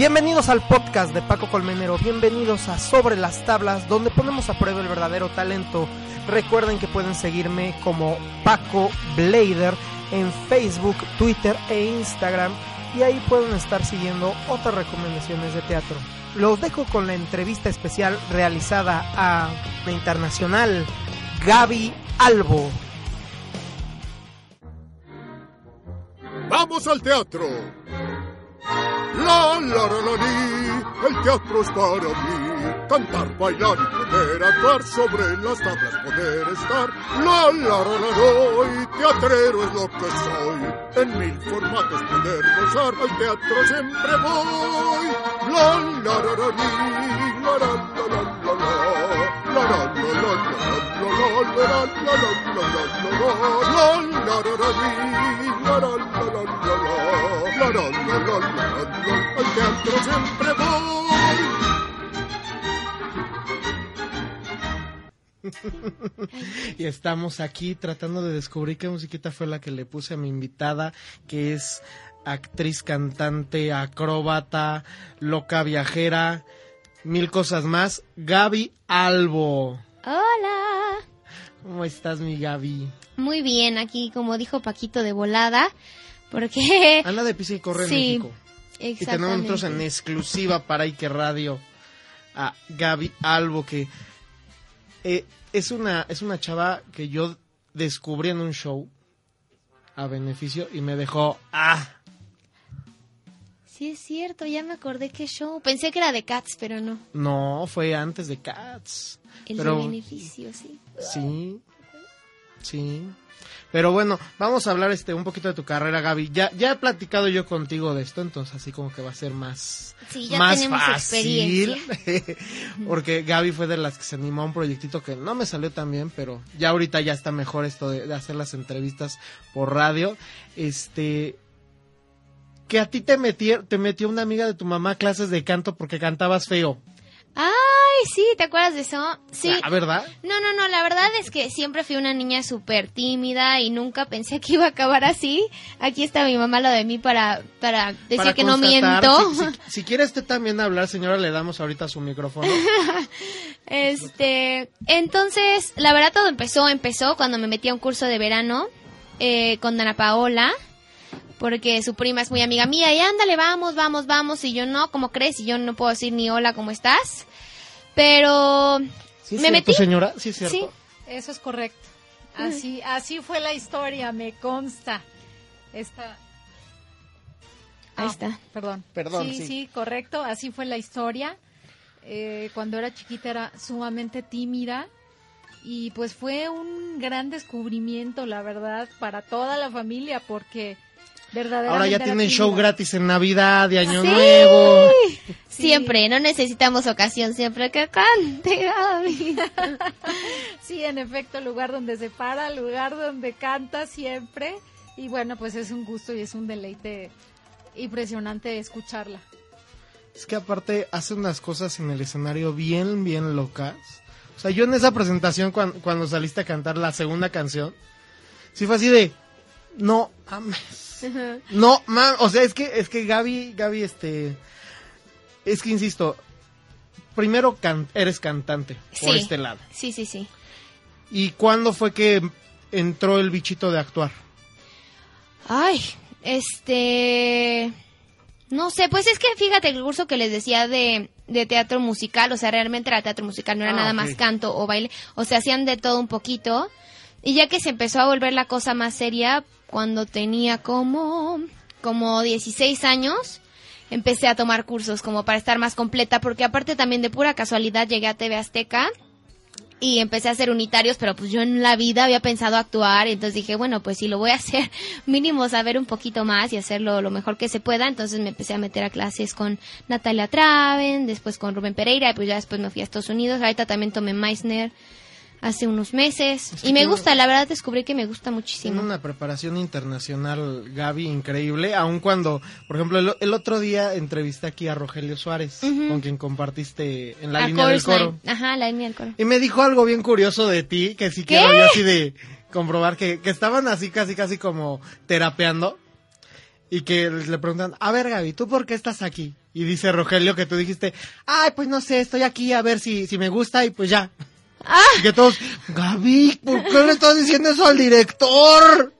Bienvenidos al podcast de Paco Colmenero, bienvenidos a Sobre las Tablas, donde ponemos a prueba el verdadero talento. Recuerden que pueden seguirme como Paco Blader en Facebook, Twitter e Instagram y ahí pueden estar siguiendo otras recomendaciones de teatro. Los dejo con la entrevista especial realizada a la internacional Gaby Albo. ¡Vamos al teatro! La, la, la, la, li, el teatro es para mí. Cantar, bailar y poder actuar sobre las tablas, poder estar. La, la, la, la, doy, teatrero es lo que soy. En mil formatos poder gozar, al teatro siempre voy. La, la, la, la, li, la, la, la, la, la, la y estamos aquí tratando de descubrir qué musiquita fue la que le puse a mi invitada, que es actriz, cantante, acróbata, loca viajera mil cosas más, Gaby Albo. Hola. ¿Cómo estás, mi Gaby? Muy bien, aquí como dijo Paquito de volada, porque... Anda de pisa y corre Sí, en México. Y tenemos nosotros en exactamente. exclusiva para Ike Radio a Gaby Albo, que eh, es, una, es una chava que yo descubrí en un show a beneficio y me dejó... ¡Ah! Sí, es cierto, ya me acordé qué show. Pensé que era de Cats, pero no. No, fue antes de Cats. El Pero- de beneficio, sí. Sí, sí. Pero bueno, vamos a hablar este un poquito de tu carrera, Gaby. Ya, ya he platicado yo contigo de esto, entonces así como que va a ser más, Sí, ya más tenemos fácil. experiencia. Porque Gaby fue de las que se animó a un proyectito que no me salió tan bien, pero ya ahorita ya está mejor esto de, de hacer las entrevistas por radio. Este que a ti te metió, te metió una amiga de tu mamá a clases de canto porque cantabas feo. Ay, sí, ¿te acuerdas de eso? Sí. Ah, ¿verdad? No, no, no, la verdad es que siempre fui una niña súper tímida y nunca pensé que iba a acabar así. Aquí está mi mamá lo de mí para, para decir Para que no miento. Si, si- si quiere usted también hablar, señora, le damos ahorita su micrófono. Este, entonces, la verdad todo empezó, empezó cuando me metí a un curso de verano eh, con Dana Paola, porque su prima es muy amiga mía, y ándale, vamos, vamos, vamos, y yo no, ¿cómo crees? Y yo no puedo decir ni hola, ¿cómo estás? Pero ¿Sí es me cierto, metí. señora? Sí, es cierto. Sí. Eso es correcto. Así, así fue la historia, me consta. Esta. Ahí Ah, está. Perdón. Perdón, Sí, sí. sí, correcto. Así fue la historia. Eh, cuando era chiquita era sumamente tímida y pues fue un gran descubrimiento, la verdad, para toda la familia porque Ahora ya tienen show gratis en Navidad y Año Sí. Nuevo. Sí. Siempre, no necesitamos ocasión, siempre que cante Gaby. Sí, en efecto, lugar donde se para, lugar donde canta siempre. Y bueno, pues es un gusto y es un deleite impresionante escucharla. Es que aparte hace unas cosas en el escenario bien, bien locas. O sea, yo en esa presentación cuan- cuando, saliste a cantar la segunda canción, sí fue así de, no mames. No mames. O sea, es que, es que Gaby, Gaby, este, es que insisto, primero can- eres cantante por este lado. Sí, sí, sí. ¿Y cuándo fue que entró el bichito de actuar? Ay, este... No sé, pues es que fíjate el curso que les decía de, de teatro musical, o sea, realmente era teatro musical, no era Ah, nada más canto o baile, o sea, hacían de todo un poquito. Y ya que se empezó a volver la cosa más seria, cuando tenía como, como 16 años, empecé a tomar cursos como para estar más completa, porque aparte también de pura casualidad llegué a TV Azteca y empecé a hacer unitarios, pero pues yo en la vida había pensado actuar, entonces dije, bueno, pues si lo voy a hacer, mínimo saber un poquito más y hacerlo lo mejor que se pueda, entonces me empecé a meter a clases con Natalia Traven, después con Rubén Pereira, y pues ya después me fui a Estados Unidos, ahorita también tomé Meissner hace unos meses, Es que y me tiene- gusta, la verdad descubrí que me gusta Tiene muchísimo. una preparación internacional, Gaby, increíble. Aun cuando, por ejemplo, el, el otro día entrevisté aquí a Rogelio Suárez, con quien compartiste en la A línea del coro. Ajá, la línea del coro. Y me dijo algo bien curioso de ti, que sí quiero yo así de comprobar, que, que estaban así casi casi como terapeando. Y que le preguntan, a ver Gaby, ¿tú por qué estás aquí? Y dice Rogelio que tú dijiste, ay, pues no sé, estoy aquí a ver si, si me gusta y pues ya. Y que todos, Gaby, ¿por qué le estás diciendo eso al director?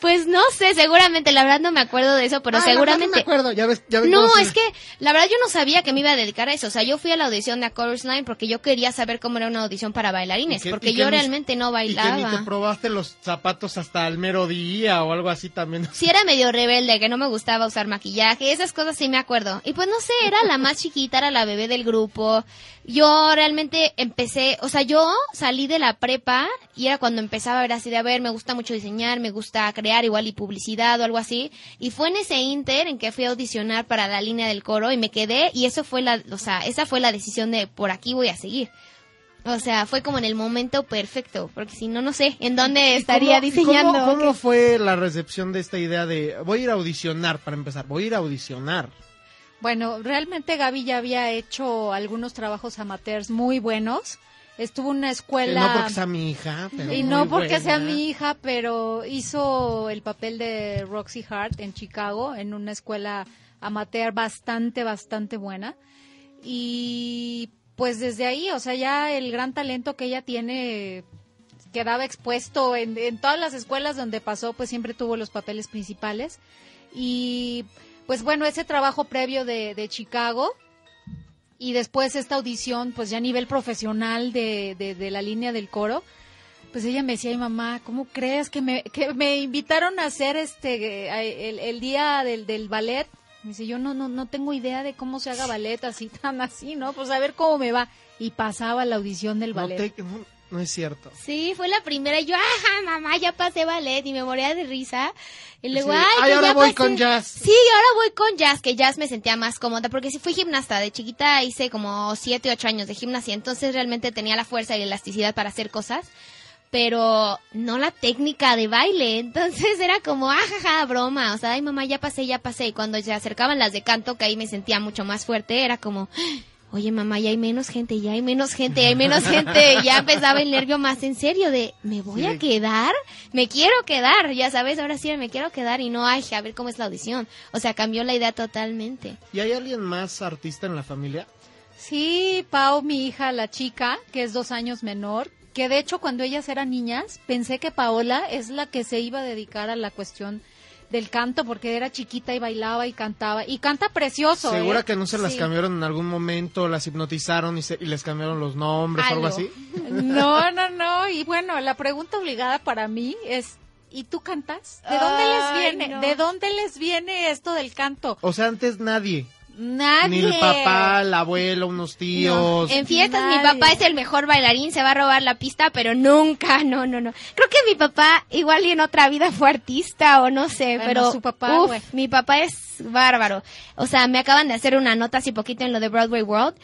Pues no sé, seguramente, la verdad no me acuerdo de eso, pero Ah, seguramente... No me acuerdo, ya ves, ya ves No, es que la verdad yo no sabía que me iba a dedicar a eso. O sea, yo fui a la audición de A Chorus Line porque yo quería saber cómo era una audición para bailarines, Y que- porque y que yo ni- realmente no Y que ni te bailaba. probaste los zapatos hasta el mero día o algo así también. Sí era medio rebelde, que no me gustaba usar maquillaje, esas cosas sí me acuerdo. Y pues no sé, era la más chiquita, era la bebé del grupo. Yo realmente empecé, o sea, yo salí de la prepa y era cuando empezaba a ver así de, a ver, me gusta mucho diseñar, me gusta crear igual y publicidad o algo así. Y fue en ese inter en que fui a audicionar para la línea del coro y me quedé y eso fue la, o sea, esa fue la decisión de por aquí voy a seguir. O sea, fue como en el momento perfecto, porque si no, no sé en dónde estaría ¿Cómo- diseñando. ¿Cómo, fue la recepción de esta idea de voy a ir a audicionar para empezar? Voy a ir a audicionar. Bueno, realmente Gaby ya había hecho algunos trabajos amateurs muy buenos. Estuvo en una escuela... no porque sea mi hija, pero y no porque buena. sea mi hija, pero hizo el papel de Roxy Hart en Chicago, en una escuela amateur bastante, bastante buena. Y pues desde ahí, o sea, ya el gran talento que ella tiene quedaba expuesto en, en todas las escuelas donde pasó, pues siempre tuvo los papeles principales. Y pues bueno, ese trabajo previo de, de Chicago y después esta audición, pues ya a nivel profesional de, de, de la línea del coro, pues ella me decía, ay mamá, ¿cómo crees que me, que me invitaron a hacer este el, el día del, del ballet? Me dice, yo no, no, no tengo idea de cómo se haga ballet así, tan así, ¿no? Pues a ver cómo me va. Y pasaba la audición del No, ballet. te- no- no es cierto. Sí, fue la primera. Y yo, ajá, mamá, ya pasé ballet y me moría de risa. Y luego, Sí, ay, ay, que ahora ya voy pasé". con jazz. Sí, ahora voy con jazz, que jazz me sentía más cómoda, porque sí fui gimnasta. De chiquita hice como siete, ocho años de gimnasia, entonces realmente tenía la fuerza y elasticidad para hacer cosas, pero no la técnica de baile. Entonces era como, ajaja, broma. O sea, ay, mamá, ya pasé, ya pasé. Y cuando se acercaban las de canto, que ahí me sentía mucho más fuerte, era como, oye mamá, ya hay menos gente, ya hay menos gente, ya hay menos gente. Ya empezaba el nervio más en serio de, ¿me voy Sí. a quedar? Me quiero quedar, ya sabes, ahora sí me quiero quedar y no, ay, a ver cómo es la audición. O sea, cambió la idea totalmente. ¿Y hay alguien más artista en la familia? Sí, Pau, mi hija, la chica, que es dos años menor, que de hecho cuando ellas eran niñas, pensé que Paola es la que se iba a dedicar a la cuestión del canto, porque era chiquita y bailaba y cantaba, y canta precioso. ¿Segura ¿eh? que no se las Sí. cambiaron en algún momento, las hipnotizaron y, se- y les cambiaron los nombres o algo Algo. así? No, no, no. Y bueno, la pregunta obligada para mí es, ¿y tú cantas? ¿De dónde les viene? no. ¿De dónde les viene esto del canto? O sea, antes nadie. Nadie. Ni el papá, el abuelo, unos tíos. En fiestas mi papá es el mejor bailarín, se va a robar la pista, pero nunca, no, no, no. Creo que mi papá igual y en otra vida fue artista o no sé, Bueno, pero su papá, uf, mi papá es bárbaro. O sea, me acaban de hacer una nota hace poquito en lo de Broadway World.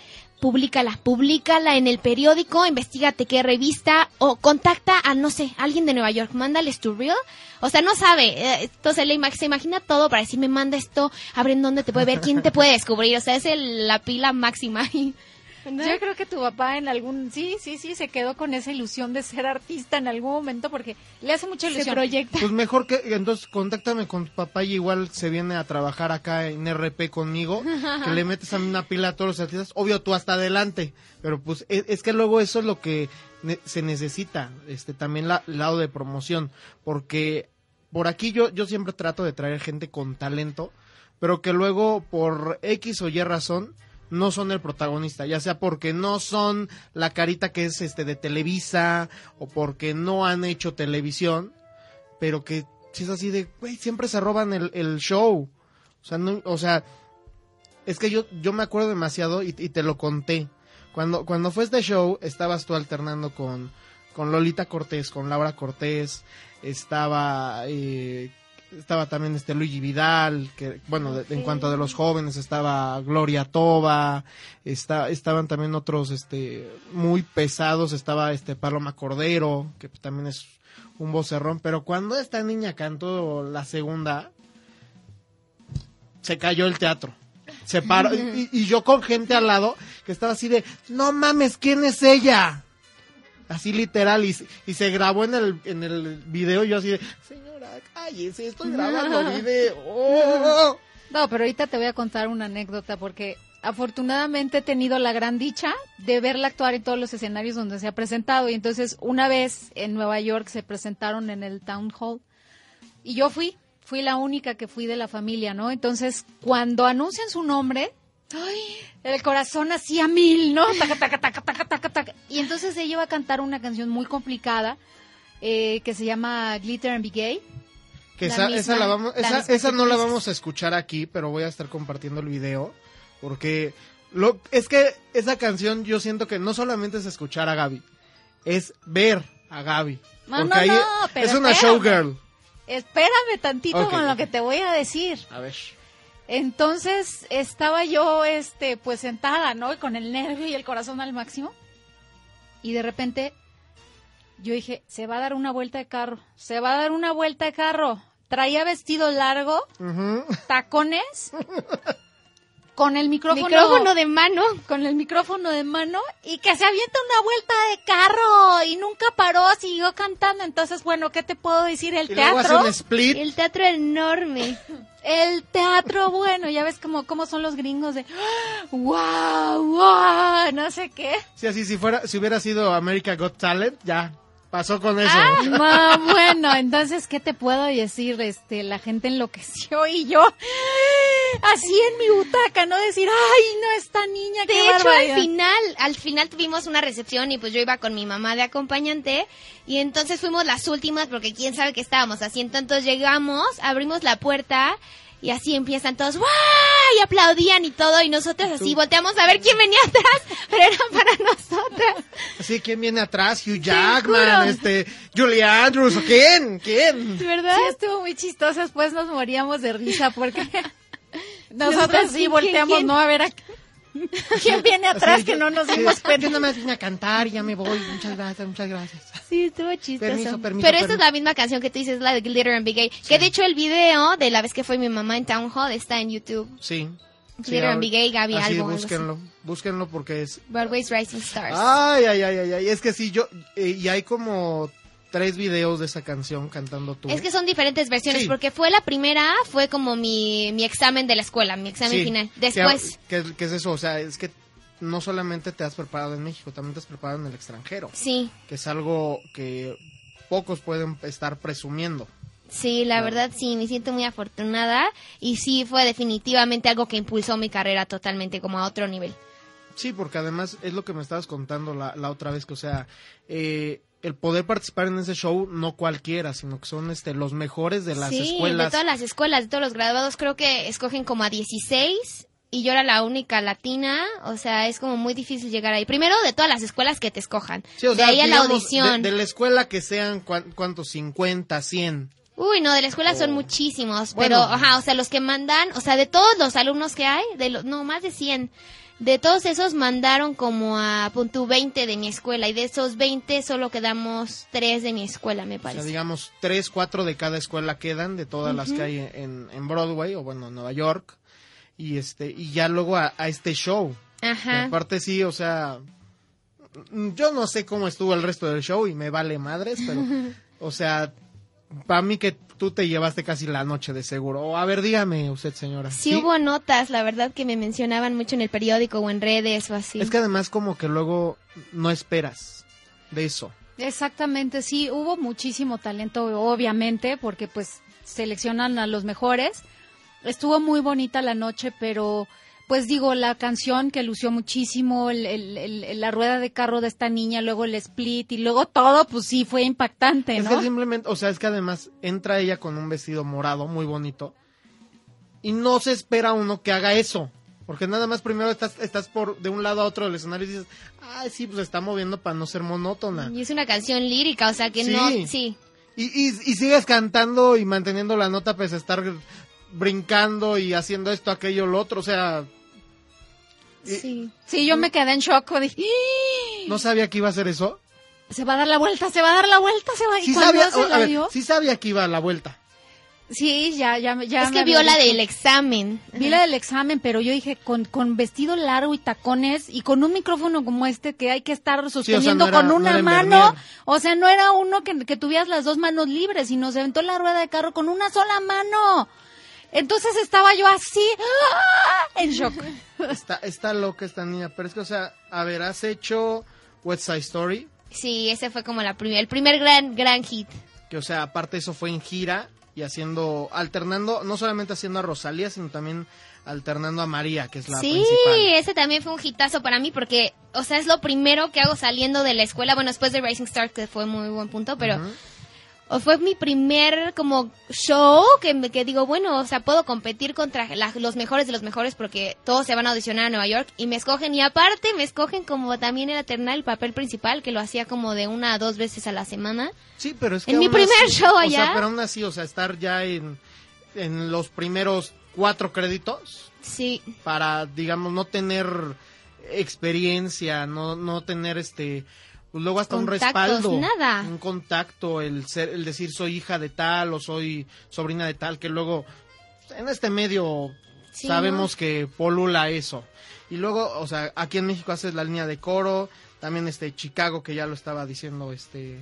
Públicala, públicala en el periódico, investigate qué revista o contacta a, no sé, alguien de Nueva York, mándales tu reel. O sea, no sabe, eh, entonces le se imagina todo para decirme, manda esto, abre en dónde te puede ver, quién te puede descubrir. O sea, es el- la pila máxima. Yo creo que tu papá en algún, sí, sí, sí, se quedó con esa ilusión de ser artista en algún momento porque le hace mucha se ilusión. proyecta. Pues mejor que, entonces contáctame con tu papá y igual se viene a trabajar acá en RP conmigo, que le metes a mí una pila a todos los artistas, obvio tú hasta adelante, pero pues es, es que luego eso es lo que ne- se necesita, este también la el lado de promoción, porque por aquí yo, yo siempre trato de traer gente con talento, pero que luego por X o Y razón no son el protagonista, ya sea porque no son la carita que es este de Televisa o porque no han hecho televisión, pero que si es así de, güey, siempre se roban el, el show. O sea, no, o sea, es que yo, yo me acuerdo demasiado y, te lo conté. Cuando, cuando fue este show, estabas tú alternando con, con Lolita Cortés, con Laura Cortés, estaba, eh, estaba también este Luigi Vidal, que, bueno, de- en cuanto a de los jóvenes, estaba Gloria Toba, está, estaban también otros, este, muy pesados, estaba este Paloma Cordero, que también es un vocerrón, pero cuando esta niña cantó la segunda, se cayó el teatro. Se paró, y, y yo con gente al lado que estaba así de, no mames, ¿quién es ella? Así literal, y, y se grabó en el, en el video, yo así de, señora, cállese, estoy grabando video. Oh". No, pero ahorita te voy a contar una anécdota porque afortunadamente he tenido la gran dicha de verla actuar en todos los escenarios donde se ha presentado. Y entonces una vez en Nueva York se presentaron en el Town Hall y yo fui, fui la única que fui de la familia, ¿no? Entonces cuando anuncian su nombre, ¡ay! el corazón hacía mil, ¿no? Taca, taca, taca, taca, taca, taca. Y entonces ella iba a cantar una canción muy complicada eh, que se llama Glitter and Be Gay. Que La esa, misma- esa, la vamos, la esa, misma esa que no la vamos a escuchar aquí, pero voy a estar compartiendo el video. Porque lo, es que esa canción yo siento que no solamente es escuchar a Gaby, es ver a Gaby. No, Porque no, ahí no, pero es una espérame. showgirl. Espérame tantito con lo que te voy a decir. A ver. Entonces estaba yo, este, pues sentada, ¿no? Y Con el nervio y el corazón al máximo. Y de repente yo dije, se va a dar una vuelta de carro, se va a dar una vuelta de carro. Traía vestido largo, tacones, con el micrófono, Micrófono de mano. con el micrófono de mano y que se avienta una vuelta de carro y nunca paró, siguió cantando. Entonces, bueno, ¿qué te puedo decir? El Y luego hace teatro. un split. El teatro enorme. El teatro, bueno, ya ves cómo, cómo son los gringos de wow, wow, no sé qué. Sí, así, si fuera, si hubiera sido America Got Talent, ya, pasó con eso. Ah, ma, bueno, entonces, ¿qué te puedo decir? Este, la gente enloqueció y yo así en mi butaca, no decir, ay, no, esta niña, qué De hecho, al barbaridad". final, al final tuvimos una recepción y pues yo iba con mi mamá de acompañante y entonces fuimos las últimas porque quién sabe qué estábamos haciendo. Entonces llegamos, abrimos la puerta y así empiezan todos, ¡guau! Y aplaudían y todo y nosotros así volteamos a ver quién venía atrás, pero era para nosotras. Así, ¿quién viene atrás? Hugh. Jackman, este, Julie Andrews, ¿o quién? ¿Quién? ¿Verdad? Sí, estuvo muy chistoso, después nos moríamos de risa porque nosotros Nosotras, sí ¿quién, volteamos, quién? no a ver a quién viene atrás que no nos sí, dimos cuenta. Yo nomás vine a cantar, ya me voy. Muchas gracias, muchas gracias. Sí, estuvo chistoso. Permiso, permiso, Pero esta es la misma canción que tú dices, la de Glitter and Be Gay. Que de hecho el video de la vez que fue mi mamá en Town Hall está en YouTube. Sí. Glitter and Be Gay, Gaby así, algo búsquenlo, búsquenlo porque es... Broadway's Rising Stars. Ay, ay, ay, ay, ay, es que sí, yo... eh, y hay como tres videos de esa canción cantando tú. Es que son diferentes versiones, Sí. porque fue la primera, fue como mi, mi examen de la escuela, mi examen Sí, final. Después, Que, que es eso, o sea, es que no solamente te has preparado en México, también te has preparado en el extranjero, sí, que es algo que pocos pueden estar presumiendo. sí, la verdad sí, me siento muy afortunada y sí fue definitivamente algo que impulsó mi carrera totalmente como a otro nivel. Sí, porque además es lo que me estabas contando la, la otra vez, que o sea, eh, el poder participar en ese show no cualquiera, sino que son este los mejores de las sí, escuelas. de todas las escuelas, de todos los graduados, creo que escogen como a 16 y yo era la única latina, o sea, es como muy difícil llegar ahí. Primero de todas las escuelas que te escojan, Sí, o de sea, ahí a la audición. De, de la escuela que sean, ¿cuántos? 50, 100. Uy, no, de la escuela son muchísimos, Oh. Bueno. pero, ajá, o sea, los que mandan, o sea, de todos los alumnos que hay, de los, no, más de 100, de todos esos mandaron como a punto 20 de mi escuela, y de esos 20 solo quedamos 3 de mi escuela, me O sea, parece. digamos, 3, 4 de cada escuela quedan, de todas las que hay en, en Broadway, o bueno, en Nueva York. Y este, y ya luego a, a este show. Y Ajá. aparte sí, o sea, yo no sé cómo estuvo el resto del show y me vale madres, pero, o sea, para mí que tú te llevaste casi la noche de seguro. O, a ver, dígame usted, señora. Sí, hubo notas, la verdad, que me mencionaban mucho en el periódico o en redes o así. Es que además como que luego no esperas de eso. Exactamente, sí, hubo muchísimo talento, obviamente, porque pues seleccionan a los mejores. Estuvo muy bonita la noche, pero pues digo, la canción que lució muchísimo, el, el- el- la rueda de carro de esta niña, luego el split y luego todo, pues sí, fue impactante, Es ¿no? que simplemente, o sea, es que además entra ella con un vestido morado muy bonito y no se espera uno que haga eso. Porque nada más primero estás, estás por de un lado a otro del escenario y dices, ay, sí, pues se está moviendo para no ser monótona. Y es una canción lírica, o sea que Sí. no, sí. Y, y, y sigues cantando y manteniendo la nota a estar brincando y haciendo esto, aquello, lo otro. O sea, Y- Sí. Sí, yo me quedé en shock. Dije, ¡Ah! no sabía que iba a hacer eso. se va a dar la vuelta, se va a dar la vuelta, se va. Y Sí cuando sabía, se o- a la ver, dio, sí sabía que iba a la vuelta. sí, ya, ya, ya. es me que vio la dicho. del examen. Vi la del examen, pero yo dije con, con vestido largo y tacones y con un micrófono como este que hay que estar sosteniendo no era- con no una mano. Vernier. O sea, no era uno que, que tuvieras las dos manos libres, sino se aventó la rueda de carro con una sola mano. Entonces estaba yo así, ¡ah! en shock. Está, está loca esta niña. Pero es que, o sea, a ver, has hecho West Side Story. Sí, ese fue como la primer, el primer gran, gran hit. Que, o sea, aparte eso fue en gira y haciendo, alternando, no solamente haciendo a Rosalía, sino también alternando a María, que es la sí, principal. ese también fue un hitazo para mí porque, o sea, es lo primero que hago saliendo de la escuela. Bueno, después de Rising Star, que fue muy buen punto, pero. O fue mi primer como show que, me- que digo, bueno, o sea, puedo competir contra la- los mejores de los mejores porque todos se van a audicionar a Nueva York y me escogen y aparte me escogen como también era el papel principal que lo hacía como de una a dos veces a la semana. Sí, pero es que En mi primer así- show O allá. sea, pero aún así, o sea, estar ya en, en los primeros cuatro créditos Sí, para, digamos, no tener experiencia, no, no tener este, pues luego hasta un respaldo, nada. un contacto, el ser, el decir soy hija de tal o soy sobrina de tal, que luego en este medio Sí, sabemos que polula eso. Y luego, o sea, aquí en México haces la línea de coro, también este Chicago que ya lo estaba diciendo este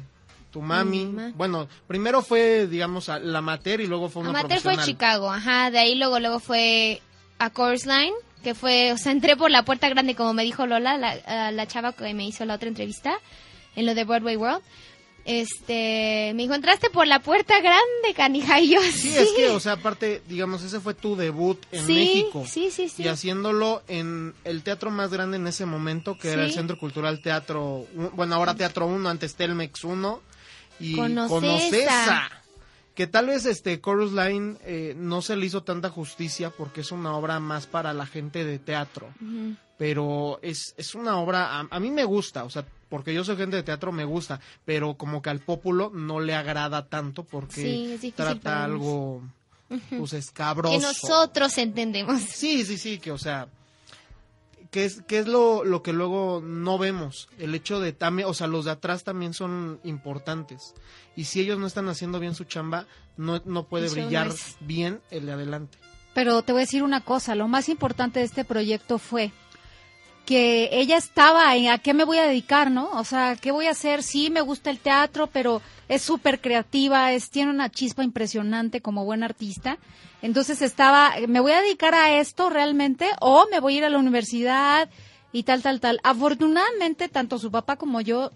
tu mami. Mi. Bueno, primero fue digamos la amateur y luego fue una Amateur fue. Chicago, ajá, de ahí luego luego fue a Chorus Line, que fue, o sea, entré por la puerta grande como me dijo Lola, la, chava que me hizo la otra entrevista en lo de Broadway World. Este, me dijo, entraste por la puerta grande, canija, y yo Sí, es que, o sea, aparte, digamos, ese fue tu debut en Sí, México. sí, sí, sí. Y haciéndolo en el teatro más grande en ese momento, que era el. Centro Cultural Teatro, bueno, ahora Teatro 1, antes Telmex 1, y Con Ocesa. Que tal vez este Chorus Line eh, no se le hizo tanta justicia porque es una obra más para la gente de teatro. Pero es, es una obra, a, a mí me gusta, o sea, porque yo soy gente de teatro, me gusta, pero como que al pópulo no le agrada tanto porque Sí, trata algo, pues, escabroso. Que nosotros entendemos. Sí, sí, sí, que o sea, que es, que es lo, lo que luego no vemos. El hecho de también, o sea, los de atrás también son importantes. Y si ellos no están haciendo bien su chamba, no, no puede no brillar es- bien el de adelante. Pero te voy a decir una cosa, lo más importante de este proyecto fue que ella estaba en a qué me voy a dedicar, ¿no? O sea, ¿qué voy a hacer? Sí, me gusta el teatro, pero es súper creativa, es, tiene una chispa impresionante como buena artista. Entonces estaba, ¿me voy a dedicar a esto realmente o me voy a ir a la universidad y tal, tal, tal? Afortunadamente, tanto su papá como yo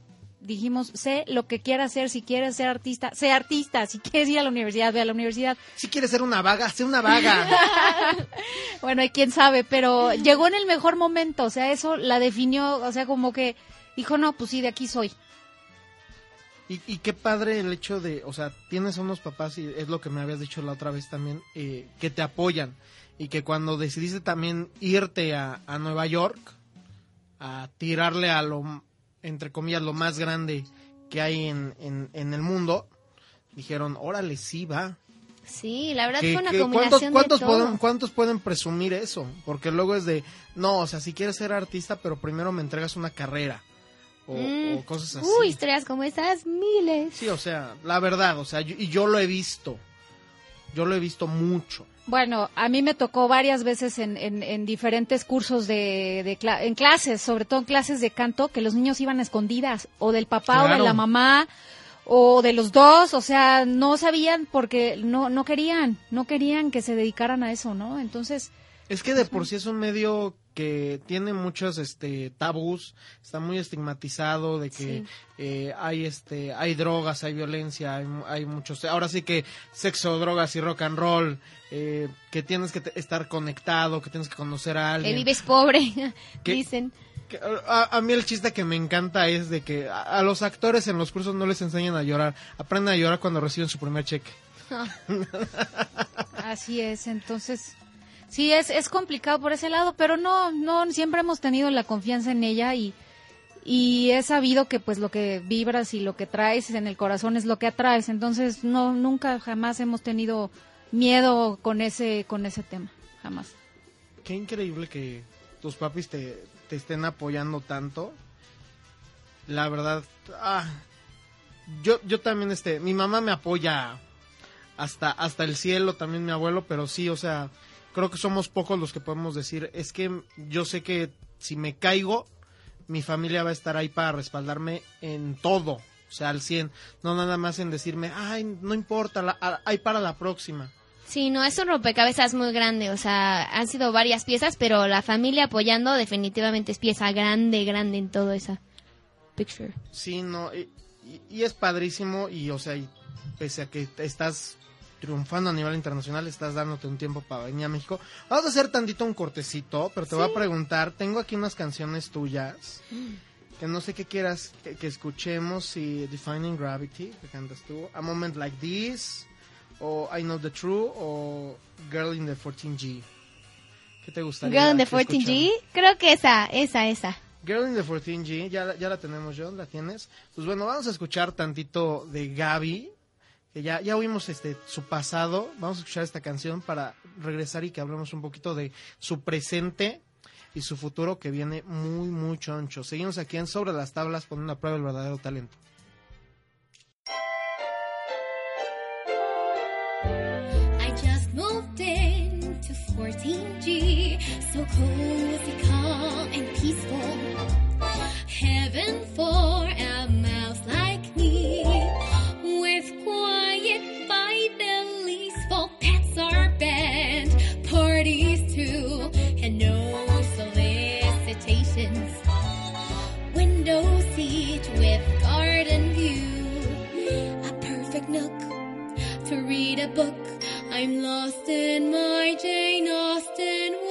dijimos, sé lo que quiera hacer, si quieres ser artista, sé artista, si quieres ir a la universidad, ve a la universidad. Si quieres ser una vaga, sé una vaga. Bueno, y quién sabe, pero llegó en el mejor momento, o sea, eso la definió, o sea, como que dijo, no, pues sí, de aquí soy. Y, y qué padre el hecho de, o sea, tienes unos papás, y es lo que me habías dicho la otra vez también, eh, que te apoyan. Y que cuando decidiste también irte a, a Nueva York, a tirarle a lo, entre comillas, lo más grande que hay en, en, en el mundo, dijeron, órale, sí, va. Sí, la verdad Que- fue una que combinación ¿cuántos, cuántos, de todo. pueden, ¿Cuántos pueden presumir eso? Porque luego es de, no, o sea, si quieres ser artista, pero primero me entregas una carrera. O, Mm. o cosas así. Uy, historias como esas, miles. Sí, o sea, la verdad, o sea, yo- y yo lo he visto. Yo lo he visto mucho. Bueno, a mí me tocó varias veces en, en, en diferentes cursos de, en clases, sobre todo en clases de canto, que los niños iban a escondidas, o del papá o de la mamá, o de los dos, o sea, no sabían porque no, no querían, no querían que se dedicaran a eso, ¿no? Entonces, Es que de por sí es un medio que tiene muchos este tabús, está muy estigmatizado de que Sí. eh, hay este hay drogas, hay violencia, hay, hay muchos ahora sí que sexo, drogas y rock and roll, eh, que tienes que estar conectado, que tienes que conocer a Que alguien. vives pobre, dicen. Que, a, a mí el chiste que me encanta es de que a, a los actores en los cursos no les enseñan a llorar, aprenden a llorar cuando reciben su primer cheque. así es, entonces, Sí, es, es complicado por ese lado, pero no, no, siempre hemos tenido la confianza en ella y, y he sabido que pues lo que vibras y lo que traes en el corazón es lo que atraes, entonces no, nunca jamás hemos tenido miedo con ese, con ese tema, jamás. Qué increíble que tus papis te, te estén apoyando tanto. La verdad, ah, yo, yo también, este, mi mamá me apoya hasta, hasta el cielo, también mi abuelo, pero sí, o sea, creo que somos pocos los que podemos decir, es que yo sé que si me caigo, mi familia va a estar ahí para respaldarme en todo, o sea, al 100, no nada más en decirme, ay, no importa, la, hay para la próxima. Sí, no, es un rompecabezas muy grande, o sea, han sido varias piezas, pero la familia apoyando definitivamente es pieza grande, grande en todo esa picture. Sí, no, y, y es padrísimo y, o sea, y pese a que estás triunfando a nivel internacional, estás dándote un tiempo para venir a México. Vamos a hacer tantito un cortecito, pero te voy a preguntar, tengo aquí unas canciones tuyas, que no sé qué quieras que, escuchemos, si Defining Gravity, que cantas tú, A Moment Like This, o I Know the True, o Girl in the 14G. ¿Qué te gustaría? Girl in the 14G, creo que esa, esa, esa. Girl in the 14G, ya, ya la tenemos yo, ¿la tienes? Pues bueno, vamos a escuchar tantito de Gaby, ya, ya oímos este, su pasado, vamos a escuchar esta canción para regresar y que hablemos un poquito de su presente y su futuro que viene muy, muy choncho. Seguimos aquí en Sobre las Tablas poniendo a prueba el verdadero talento. I just moved into 14G, so cozy, read a book. I'm lost in my Jane Austen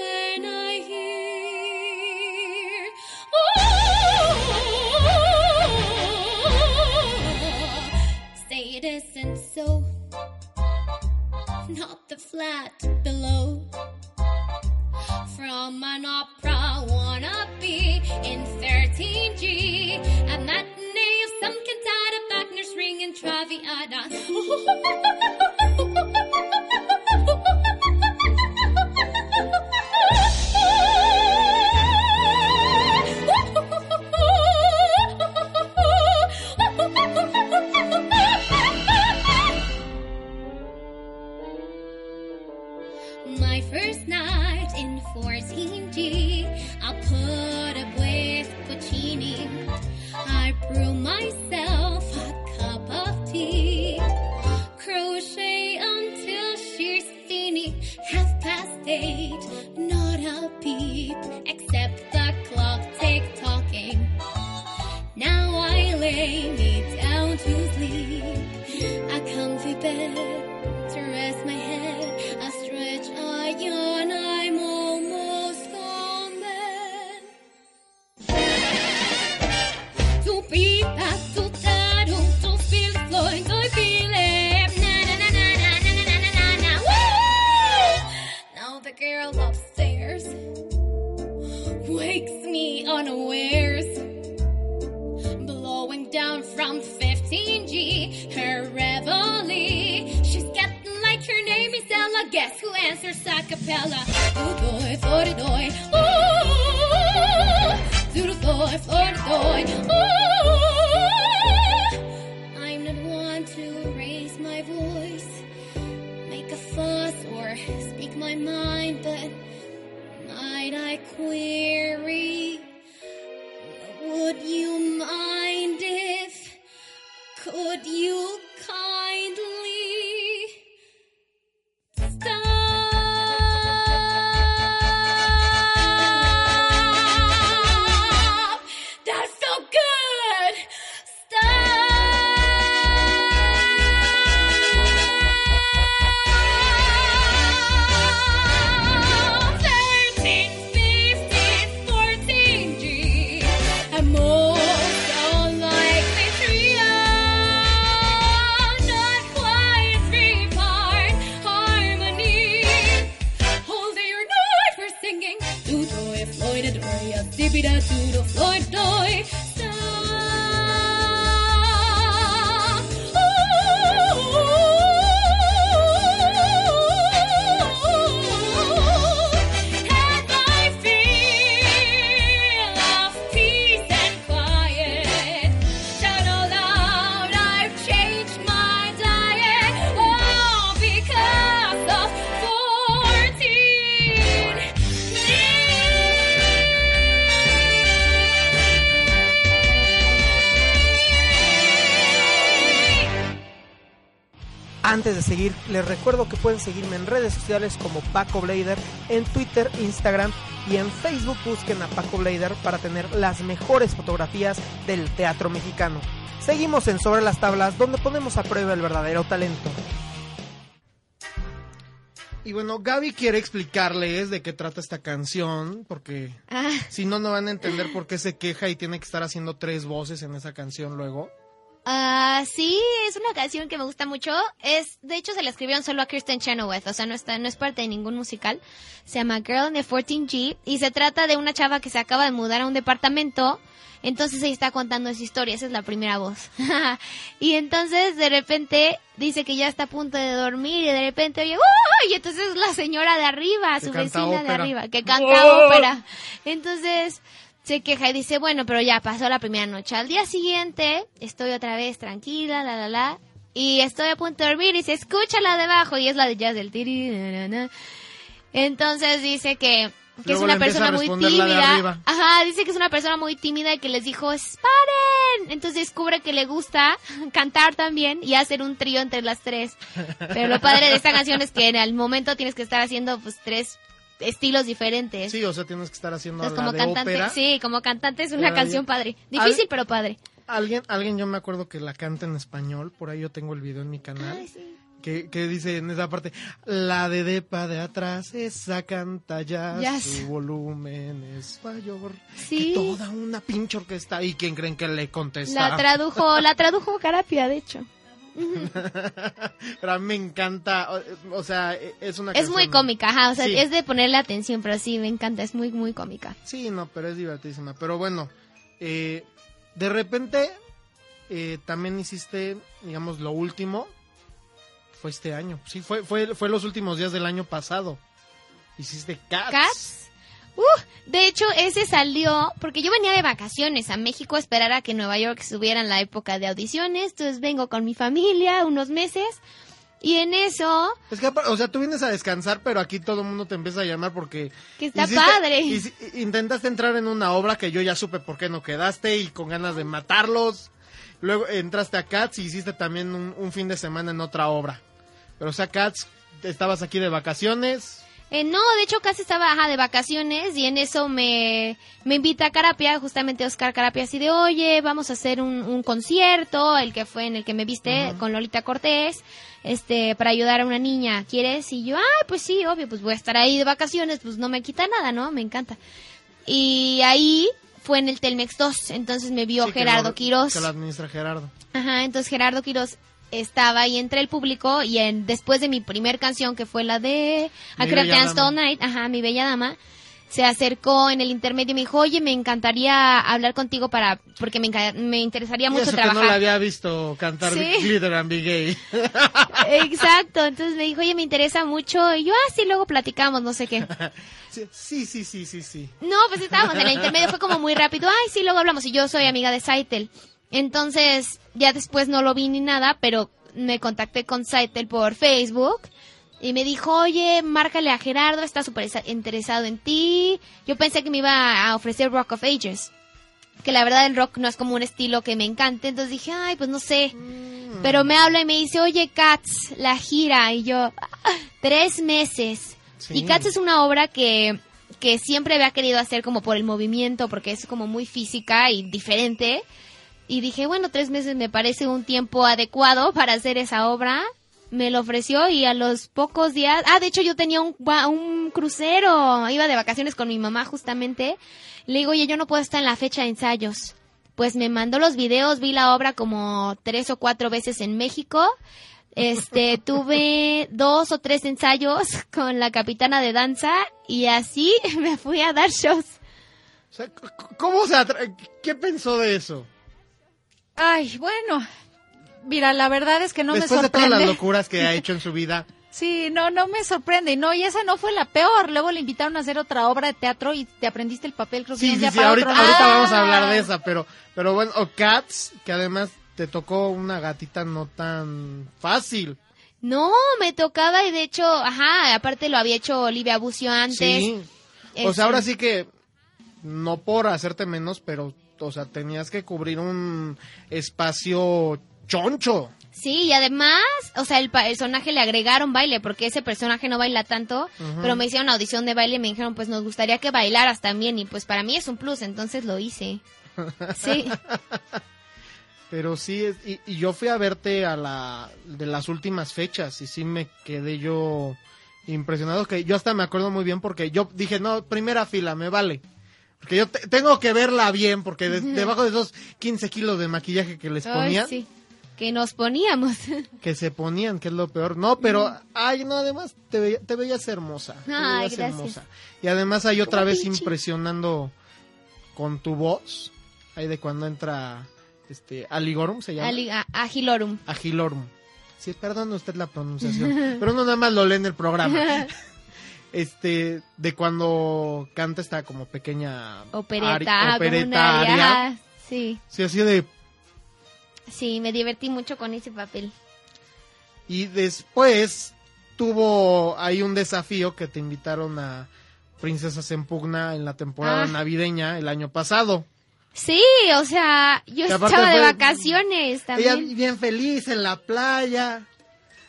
could you kindly les recuerdo que pueden seguirme en redes sociales como Paco Blader, en Twitter, Instagram y en Facebook busquen a Paco Blader para tener las mejores fotografías del teatro mexicano. Seguimos en Sobre las Tablas, donde ponemos a prueba el verdadero talento. Y bueno, Gaby quiere explicarles de qué trata esta canción, porque Ah, si no, no van a entender por qué se queja y tiene que estar haciendo tres voces en esa canción luego. Ah, sí, es una canción que me gusta mucho. Es, de hecho, se la escribieron solo a Kristen Chenoweth, o sea, no está, no es parte de ningún musical. Se llama Girl in the 14G y se trata de una chava que se acaba de mudar a un departamento. Entonces ella está contando esa historia, esa es la primera voz. y entonces de repente dice que ya está a punto de dormir y de repente oye, ¡Uy! Y entonces la señora de arriba, su vecina de arriba, que canta ópera. Entonces se queja y dice, bueno, pero ya pasó la primera noche. Al día siguiente estoy otra vez tranquila, la, la, la. Y estoy a punto de dormir y se escucha la de abajo y es la de jazz del tiri. na, na, na. Entonces dice que, que es una persona muy tímida. Ajá, dice que es una persona muy tímida y que les dijo, ¡Sparen! Entonces descubre que le gusta cantar también y hacer un trío entre las tres. Pero lo padre de esta canción es que en el momento tienes que estar haciendo pues tres estilos diferentes. Sí, o sea, tienes que estar haciendo Entonces, la como de cantante, ópera. sí, como cantante es una Pero canción padre. Difícil, Al- pero padre. Alguien, alguien yo me acuerdo que la canta en español, por ahí yo tengo el video en mi canal. Ay, sí. Que, que dice en esa parte, la de depa de atrás, esa canta ya, Ya su volumen es mayor. Sí. Que toda una pinche orquesta. ¿Y quién creen que le contesta? La tradujo, la tradujo Carapia, de hecho. Pero a mí me encanta, o, o sea, es una Es muy cómica, ajá, o sea, Sí. es de ponerle atención, pero sí, me encanta, es muy, muy cómica. Sí, no, pero es divertidísima. Pero bueno, eh, de repente eh, también hiciste, digamos, lo último. Fue este año. Sí, fue, fue, fue los últimos días del año pasado. Hiciste Cats. Cats. Uh, de hecho, ese salió porque yo venía de vacaciones a México a esperar a que Nueva York estuviera en la época de audiciones. Entonces vengo con mi familia unos meses y en eso, Es que, o sea, tú vienes a descansar, pero aquí todo el mundo te empieza a llamar porque... que está padre. intentaste entrar en una obra que yo ya supe por qué no quedaste y con ganas de matarlos. Luego entraste a Cats y hiciste también un, un fin de semana en otra obra. Pero, o sea, Cats, estabas aquí de vacaciones. Eh, no, de hecho casi estaba ajá, de vacaciones y en eso me, me invita a Carapia, justamente Oscar Carapia, así de, oye, vamos a hacer un, un concierto, el que fue en el que me viste con Lolita Cortés, este, para ayudar a una niña, ¿quieres? Y yo, ah, pues sí, obvio, pues voy a estar ahí de vacaciones, pues no me quita nada, ¿no? Me encanta. Y ahí fue en el Telmex 2, entonces me vio Sí, que Gerardo lo- Quiroz. Que lo administra Gerardo. Ajá, entonces Gerardo Quiroz estaba ahí entre el público y en, después de mi primer canción que fue la de I Could Have Danced. All Night, ajá, mi bella dama, se acercó en el intermedio y me dijo, oye, me encantaría hablar contigo para, porque me, me interesaría Y mucho eso que no trabajar. la había visto cantar Sí. Glitter and Be Gay. Exacto, entonces me dijo, oye, me interesa mucho y yo, ah, sí, luego platicamos, no sé qué. Sí, sí, sí, sí, sí, sí. No, pues estábamos en el intermedio, fue como muy rápido. Ay, sí, luego hablamos. Y yo soy amiga de Saitel. Entonces, ya después no lo vi ni nada, pero me contacté con Saitel por Facebook. Y me dijo, oye, márcale a Gerardo, está súper esa- interesado en ti. Yo pensé que me iba a ofrecer Rock of Ages. Que la verdad el rock no es como un estilo que me encante. Entonces dije, ay, pues no sé. Mm. Pero me habla y me dice, oye, Cats, la gira. Y yo, "Ah, tres meses. Sí. Y Cats es una obra que, que siempre había querido hacer como por el movimiento, porque es como muy física y diferente. Y dije, bueno, tres meses me parece un tiempo adecuado para hacer esa obra. Me lo ofreció y a los pocos días... Ah, de hecho yo tenía un, un crucero. Iba de vacaciones con mi mamá justamente. Le digo, oye, yo no puedo estar en la fecha de ensayos. Pues me mandó los videos, vi la obra como tres o cuatro veces en México. Este, tuve dos o tres ensayos con la capitana de danza y así me fui a dar shows. O sea, ¿cómo se atra- ¿Qué pensó de eso? Ay, bueno. Mira, la verdad es que no Después me de todas sorprende. las locuras que ha hecho en su vida. Sí, no, no me sorprende. Y No, y esa no fue la peor. Luego le invitaron a hacer otra obra de teatro y te aprendiste el papel, creo que Sí, sí, día sí, para ahorita, otro. ahorita Ah. vamos a hablar de esa, pero, pero bueno, o Cats, que además te tocó una gatita no tan fácil. No, me tocaba y de hecho, ajá, aparte lo había hecho Olivia Bucio antes. Sí. O Este, sea, ahora sí que, no por hacerte menos, pero, o sea, tenías que cubrir un espacio choncho. Sí, y además, o sea, el personaje le agregaron baile, porque ese personaje no baila tanto, pero me hicieron audición de baile y me dijeron, pues nos gustaría que bailaras también, y pues para mí es un plus, entonces lo hice. Sí, Pero sí, y, y yo fui a verte a la de las últimas fechas y sí me quedé yo impresionado que yo hasta me acuerdo muy bien porque yo dije, no, primera fila, me vale. Porque yo te- tengo que verla bien porque de- debajo de esos 15 kilos de maquillaje que les Ay, ponían, sí, que nos poníamos. que se ponían, que es lo peor. No, pero, ay, no, además te, veía- te veías hermosa. te Ay, veías gracias. hermosa. Y además hay otra vez Pichi. impresionando con tu voz, ahí de cuando entra este Aligorum se llama. Ali- a- Agilorum. Agilorum. Sí, perdone usted la pronunciación, pero no nada más lo lee en el programa. Este, de cuando canta esta como pequeña Opereta, ari- como opereta una Sí, Sí, así de sí, me divertí mucho con ese papel. y después tuvo ahí un desafío que te invitaron a Princesas en Pugna en la temporada Ah. navideña el año pasado. Sí, o sea, yo estaba de vacaciones Ella también. bien feliz en la playa.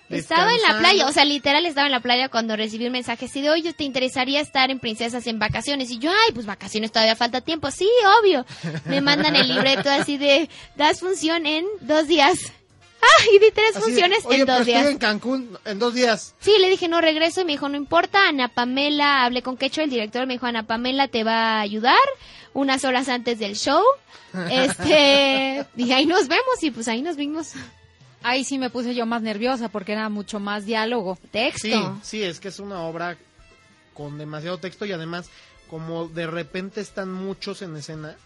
Estaba en la playa, o sea, literal estaba en la playa cuando recibí un mensaje así de, oye, ¿te interesaría estar en Princesas en vacaciones? Y yo, ay, pues vacaciones todavía falta tiempo. Sí, obvio. Me mandan el libreto así de, das función en dos días. Ah, y di tres Así de, funciones Oye, en pero dos estoy días. en Cancún en dos días. Sí, le dije, no regreso, y me dijo, no importa, Ana Pamela, hablé con Quecho, el director, me dijo, Ana Pamela te va a ayudar unas horas antes del show. Este, y ahí nos vemos, y pues ahí nos vimos. Ahí sí me puse yo más nerviosa porque era mucho más diálogo. Texto. Sí, sí, es que es una obra con demasiado texto y además como de repente están muchos en escena,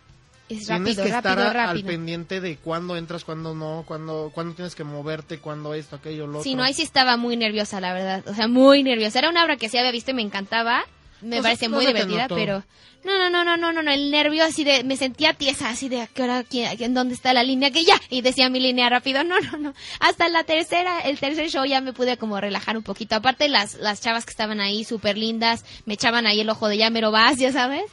Es tienes rápido, que estar rápido, a- al pendiente de cuándo entras, cuándo no, cuándo, cuándo tienes que moverte, cuándo esto, aquello, lo Sí, otro. no, ahí sí estaba muy nerviosa, la verdad. O sea, muy nerviosa. Era una obra que sí había visto y me encantaba. Me parece muy divertida, pero... No, no, no, no, no, no, no, el nervio así de... Me sentía tiesa, así de... ¿A qué hora? quién- ¿En dónde está la línea? Que ya. Y decía mi línea rápido. No, no, no. Hasta la tercera, el tercer show ya me pude como relajar un poquito. Aparte, las, las chavas que estaban ahí súper lindas, me echaban ahí el ojo de ya mero vas, ya sabes.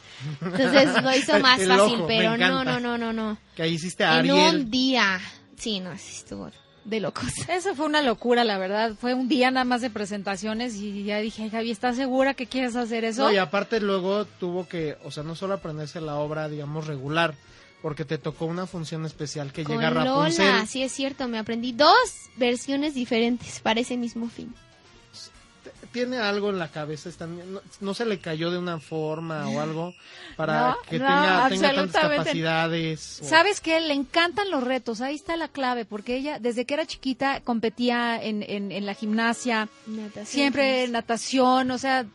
Entonces lo hizo más El fácil, ojo, me pero no, no, no, no, no. Que ahí hiciste a En un día. Sí, no, sí estuvo de locos. Eso fue una locura, la verdad. Fue un día nada más de presentaciones y ya dije, "Ay, Gaby, ¿estás segura que quieres hacer eso? No, y aparte luego tuvo que, o sea, no solo aprenderse la obra, digamos, regular, porque te tocó una función especial que Con llega Rapunzel. Lola, sí es cierto, me aprendí dos versiones diferentes para ese mismo film. Tiene algo en la cabeza, están- no, no se le cayó de una forma o algo para No, que no, tenga, tenga tantas capacidades. o- ¿Sabes qué? Le encantan los retos. Ahí está la clave, porque ella, desde que era chiquita, competía en, en, en la gimnasia, siempre natación, o sea,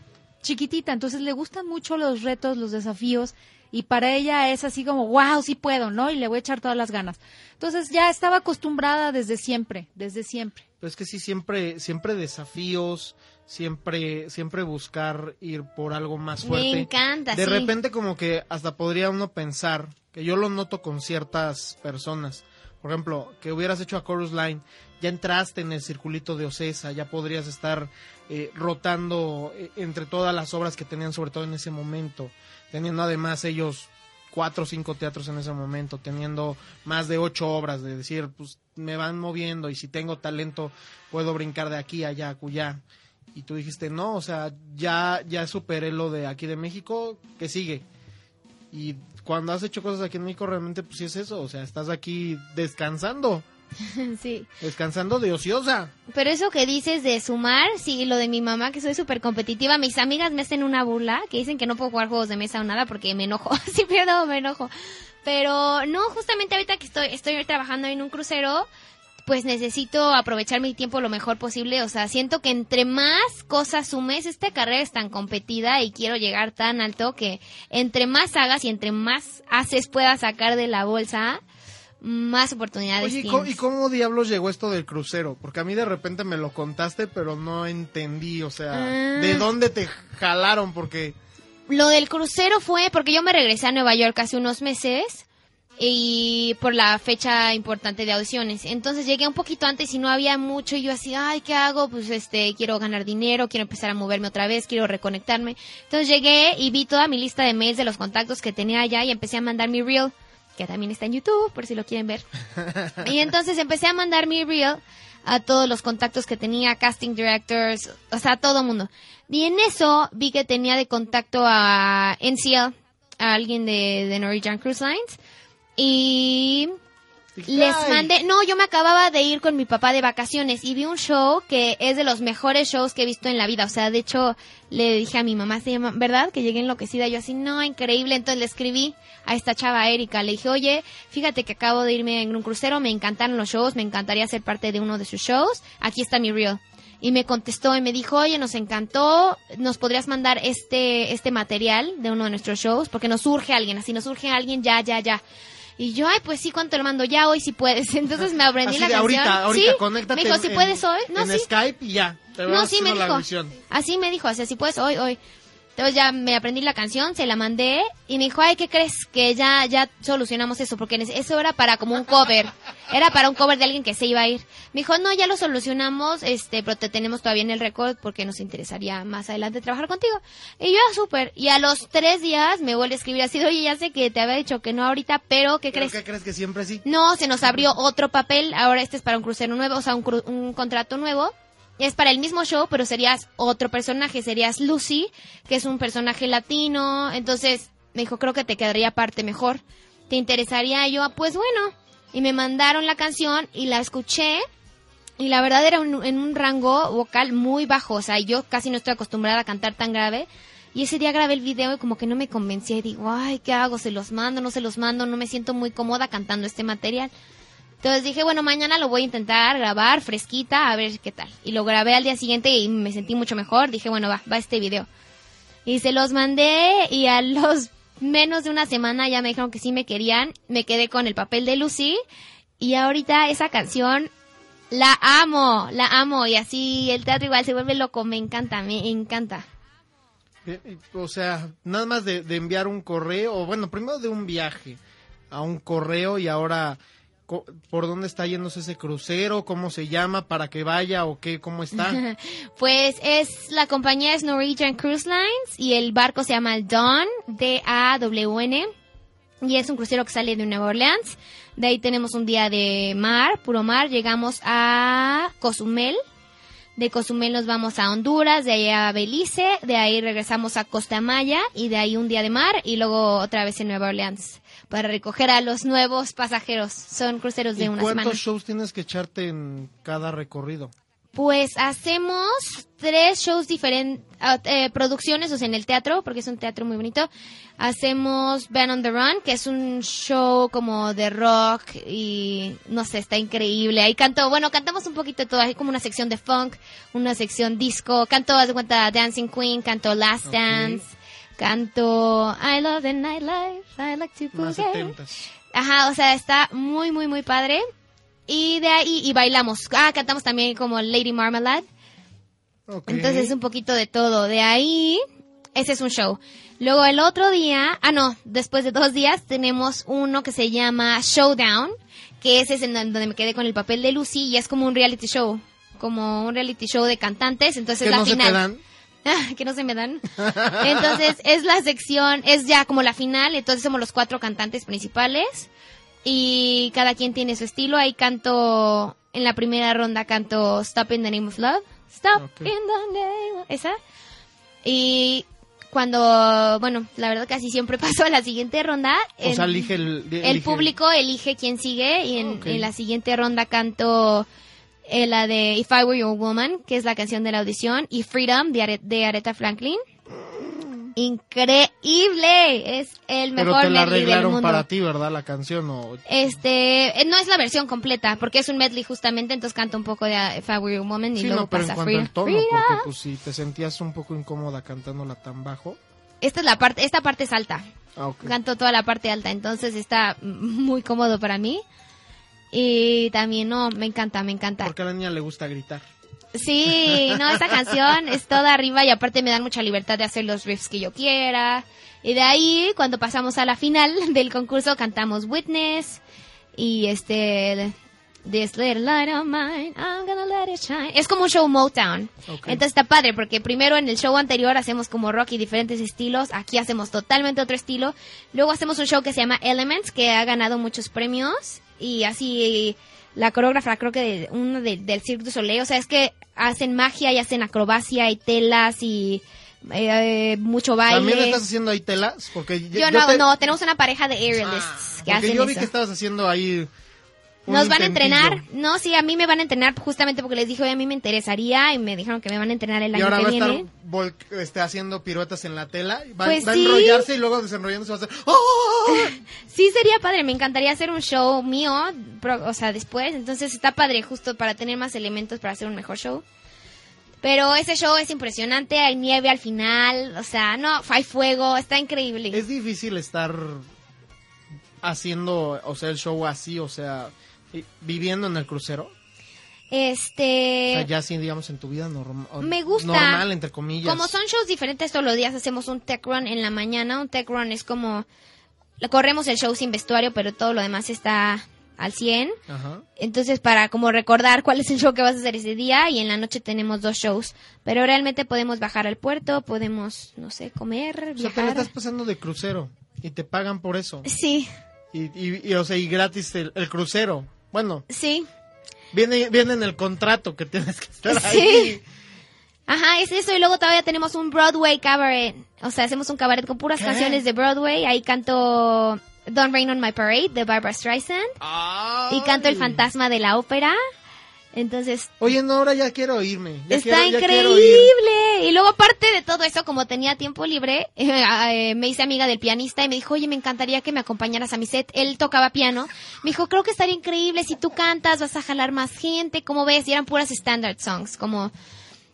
chiquitita. Entonces le gustan mucho los retos, los desafíos. Y para ella es así como, wow, sí puedo, ¿no? Y le voy a echar todas las ganas. Entonces ya estaba acostumbrada desde siempre, desde siempre. Pero es que sí, siempre, siempre desafíos, siempre, siempre buscar ir por algo más fuerte. Me encanta, De sí. repente como que hasta podría uno pensar, que yo lo noto con ciertas personas, por ejemplo, que hubieras hecho a Chorus Line, ya entraste en el circulito de Ocesa, ya podrías estar eh, rotando eh, entre todas las obras que tenían, sobre todo en ese momento, teniendo además ellos cuatro o cinco teatros en ese momento, teniendo más de ocho obras, de decir, pues me van moviendo y si tengo talento puedo brincar de aquí a allá, acullá. Y tú dijiste, no, o sea, ya, ya superé lo de aquí de México, que sigue? Y cuando has hecho cosas aquí en México, realmente, pues sí es eso, o sea, estás aquí descansando, sí. descansando de ociosa. Pero eso que dices de sumar, sí, lo de mi mamá, que soy súper competitiva, mis amigas me hacen una burla, que dicen que no puedo jugar juegos de mesa o nada porque me enojo, si pierdo me enojo. Pero no, justamente ahorita que estoy, estoy trabajando en un crucero, pues necesito aprovechar mi tiempo lo mejor posible. O sea, siento que entre más cosas sumes, esta carrera es tan competida y quiero llegar tan alto que entre más hagas y entre más haces puedas sacar de la bolsa, más oportunidades Oye, ¿y cómo, y cómo diablos llegó esto del crucero? Porque a mí de repente me lo contaste, pero no entendí, o sea, Ah. ¿de dónde te jalaron? Porque... Lo del crucero fue porque yo me regresé a Nueva York hace unos meses y por la fecha importante de audiciones. Entonces llegué un poquito antes y no había mucho y yo así, ay, ¿qué hago? Pues este, quiero ganar dinero, quiero empezar a moverme otra vez, quiero reconectarme. Entonces llegué y vi toda mi lista de mails de los contactos que tenía allá y empecé a mandar mi reel. que también está en YouTube, por si lo quieren ver. y entonces empecé a mandar mi reel a todos los contactos que tenía, casting directors, o sea, a todo mundo. Y en eso vi que tenía de contacto a NCL, a alguien de, de Norwegian Cruise Lines. Y les mandé, no, yo me acababa de ir con mi papá de vacaciones y vi un show que es de los mejores shows que he visto en la vida. O sea, de hecho, le dije a mi mamá, se llama, ¿verdad? Que llegué enloquecida. Yo así, no, increíble. Entonces le escribí a esta chava Erika. Le dije, oye, fíjate que acabo de irme en un crucero, me encantaron los shows, me encantaría ser parte de uno de sus shows. Aquí está mi reel. Y me contestó y me dijo, oye, nos encantó, nos podrías mandar este, este material de uno de nuestros shows, porque nos surge alguien, así nos surge alguien, ya, ya, ya. Y yo, ay, pues sí, ¿cuánto lo mando? Ya hoy si puedes. Entonces me aprendí Así la de canción. ahorita, ahorita, sí, conéctate me dijo, si puedes hoy. No, en sí. Skype y ya. Te No, sí me dijo. Así me dijo, o sea, si puedes hoy, hoy. Entonces ya me aprendí la canción, se la mandé y me dijo, ay, ¿qué crees? Que ya, ya solucionamos eso, porque eso era para como un cover. Era para un cover de alguien que se iba a ir. Me dijo, no, ya lo solucionamos, este, pero te tenemos todavía en el récord porque nos interesaría más adelante trabajar contigo. Y yo, "Ah, súper. Y a los tres días me vuelve a escribir así, oye, ya sé que te había dicho que no ahorita, pero ¿qué ¿Pero crees? ¿Qué crees que siempre sí? No, se nos abrió otro papel. Ahora este es para un crucero nuevo, o sea, un, cru- un contrato nuevo. Es para el mismo show, pero serías otro personaje. Serías Lucy, que es un personaje latino. Entonces me dijo, creo que te quedaría parte mejor. ¿Te interesaría? Y yo, "Ah, pues bueno. Y me mandaron la canción y la escuché. Y la verdad era un- en un rango vocal muy bajo. O sea, yo casi no estoy acostumbrada a cantar tan grave. Y ese día grabé el video y como que no me convencía. Y digo, ay, ¿qué hago? ¿Se los mando? ¿No se los mando? No me siento muy cómoda cantando este material. Entonces dije, bueno, mañana lo voy a intentar grabar fresquita, a ver qué tal. Y lo grabé al día siguiente y me sentí mucho mejor. Dije, bueno, va, va este video. Y se los mandé y a los menos de una semana ya me dijeron que sí me querían. Me quedé con el papel de Lucy. Y ahorita esa canción la amo, la amo. Y así el teatro igual se vuelve loco. Me encanta, me encanta. Bien, y, O sea, nada más de, de enviar un correo, o bueno, primero de un viaje a un correo y ahora por dónde está yéndose ese crucero, cómo se llama, para que vaya o qué, cómo está. Pues es la compañía es Norwegian Cruise Lines y el barco se llama el Dawn, D-A-W-N. Y es un crucero que sale de Nueva Orleans. De ahí tenemos un día de mar, puro mar. Llegamos a Cozumel. De Cozumel nos vamos a Honduras, de ahí a Belice, de ahí regresamos a Costa Maya y de ahí un día de mar y luego otra vez en Nueva Orleans para recoger a los nuevos pasajeros. Son cruceros de ¿Y una cuántos semana. shows tienes que echarte en cada recorrido? Pues hacemos tres shows diferentes, producciones, o sea, en el teatro, porque es un teatro muy bonito. Hacemos Band on the Run, que es un show como de rock y no sé, está increíble. Ahí canto, bueno, cantamos un poquito de todo, hay como una sección de funk, una sección disco, canto, haz de cuenta, Dancing Queen, canto Last. Dance, canto I Love the Nightlife, I Like to Boogie. Ajá, o sea, está muy, muy, muy padre. Y de ahí, y bailamos. Ah, cantamos también como Lady Marmalade. Ok. Entonces, un poquito de todo. De ahí, ese es un show. Luego el otro día, ah, no, después de dos días, tenemos uno que se llama Showdown, que ese es en donde me quedé con el papel de Lucy y es como un reality show. Como un reality show de cantantes. Entonces, que la no se final. te dan. Que no se me dan. Entonces, es la sección, es ya como la final, entonces somos los cuatro cantantes principales y cada quien tiene su estilo. Ahí canto, en la primera ronda canto Stop in the Name of Love. Stop in the name. Esa. Y cuando, bueno, la verdad casi siempre paso a la siguiente ronda. O en- sea, elige el... público elige quién sigue y en la siguiente ronda canto eh, la de If I Were Your Woman, que es la canción de la audición, y Freedom de, Are- de Aretha Franklin. Increíble, es el Pero mejor te la medley del arreglaron mundo. para ti, ¿verdad? La canción o... Este, eh, no es la versión completa, porque es un medley justamente, entonces canto un poco de uh, If I Were Your Woman y Sí, luego no, pero en pasa cuanto Freedom. al tono, Freedom. porque pues si te sentías un poco incómoda cantándola tan bajo. Esta es la parte, esta parte es alta. Ah, ok. canto toda la parte alta, entonces está muy cómodo para mí. Y también, no, me encanta, me encanta. Porque a la niña le gusta gritar. Sí, no, esta canción es toda arriba y aparte me dan mucha libertad de hacer los riffs que yo quiera. Y de ahí, cuando pasamos a la final del concurso, cantamos Witness y este This little light of mine, I'm gonna let it shine. Es como un show Motown. Entonces está padre porque primero en el show anterior hacemos como rock y diferentes estilos. Aquí hacemos totalmente otro estilo. Luego hacemos un show que se llama Elements que ha ganado muchos premios. Y así la coreógrafa creo que de, uno de- del Cirque du Soleil. O sea, es que hacen magia y hacen acrobacia y telas y eh, mucho baile. ¿También estás haciendo ahí telas? Porque Yo no, te- no, tenemos una pareja de Ah, aerialists que porque hacen yo vi eso. que estabas haciendo ahí Nos van a entrenar. No, sí, a mí me van a entrenar justamente porque les dije, oye, a mí me interesaría y me dijeron que me van a entrenar el Y año ahora que va a viene. estar vol- este, haciendo piruetas en la tela. Va, Pues va a enrollarse y luego desenrollándose va a hacer... ¡Oh! Sí, sería padre. Me encantaría hacer un show mío, o sea, después. Entonces está padre justo para tener más elementos para hacer un mejor show. Pero ese show es impresionante. Hay nieve al final. O sea, no, hay fuego. Está increíble. Es difícil estar haciendo, o sea, el show así, o sea, viviendo en el crucero. O Este. sea, ya así, digamos, en tu vida normal. Me gusta. Normal, entre comillas. Como son shows diferentes todos los días, hacemos un tech run en la mañana. Un tech run es como... Corremos el show sin vestuario, pero todo lo demás está al 100. Ajá. Entonces, para como recordar cuál es el show que vas a hacer ese día y en la noche tenemos dos shows. Pero realmente podemos bajar al puerto, podemos, no sé, comer, O sea, te viajar. la estás pasando de crucero y te pagan por eso. Sí, Y, y, y, o sea, y gratis el, el crucero. Bueno, sí. viene, viene en el contrato que tienes que estar Sí. ahí. Ajá, es eso. Y luego todavía tenemos un Broadway cabaret. O sea, hacemos un cabaret con puras ¿Qué? canciones de Broadway. Ahí canto Don't Rain on My Parade de Barbara Streisand. Y canto El Ay. Fantasma de la Ópera. Entonces, Oye, no, ahora ya quiero irme. Ya está quiero- ya quiero increíble. ir. Y luego, aparte de todo eso, como tenía tiempo libre, eh, me hice amiga del pianista y me dijo, oye, me encantaría que me acompañaras a mi set. Él tocaba piano. Me dijo, creo que estaría increíble si tú cantas, vas a jalar más gente. ¿Cómo ves? Y eran puras standard songs, como,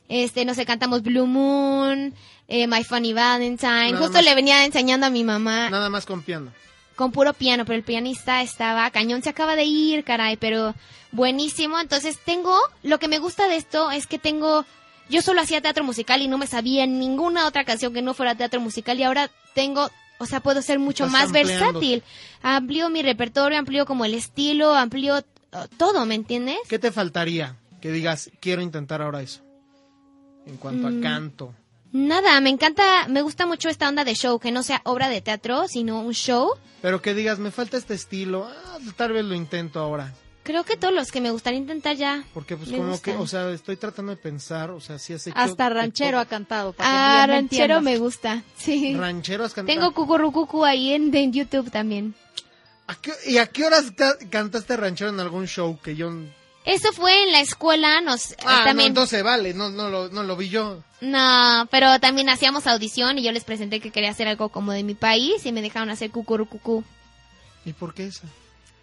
este, no sé, cantamos Blue Moon, eh, My Funny Valentine. Nada Justo más. le venía enseñando a mi mamá Nada más con piano. Con puro piano, pero el pianista estaba cañón, se acaba de ir, caray, pero buenísimo. Entonces tengo, lo que me gusta de esto es que tengo, yo solo hacía teatro musical y no me sabía ninguna otra canción que no fuera teatro musical y ahora tengo, o sea, puedo ser mucho Estás más ampliando. versátil. Amplío mi repertorio, amplío como el estilo, amplío uh, todo, ¿me entiendes? ¿Qué te faltaría que digas, quiero intentar ahora eso? En cuanto Mm. a canto. Nada, me encanta, me gusta mucho esta onda de show, que no sea obra de teatro, sino un show. Pero que digas, me falta este estilo. Ah, tal vez lo intento ahora. Creo que todos los que me gustaría intentar ya. Porque pues como gustan. que, o sea, estoy tratando de pensar, o sea, si has hecho... Hasta ranchero ha cantado. para Ah, ranchero me gusta, sí. Ranchero has cantado. Tengo cucurrucucu ahí en, en YouTube también. ¿A qué- ¿Y a qué horas ca- cantaste ranchero en algún show que yo... Eso fue en la escuela, nos Ah, no, también. entonces vale, no, no, lo, no lo vi yo. No, pero también hacíamos audición y yo les presenté que quería hacer algo como de mi país y me dejaron hacer cucurrucucu. ¿Y por qué esa?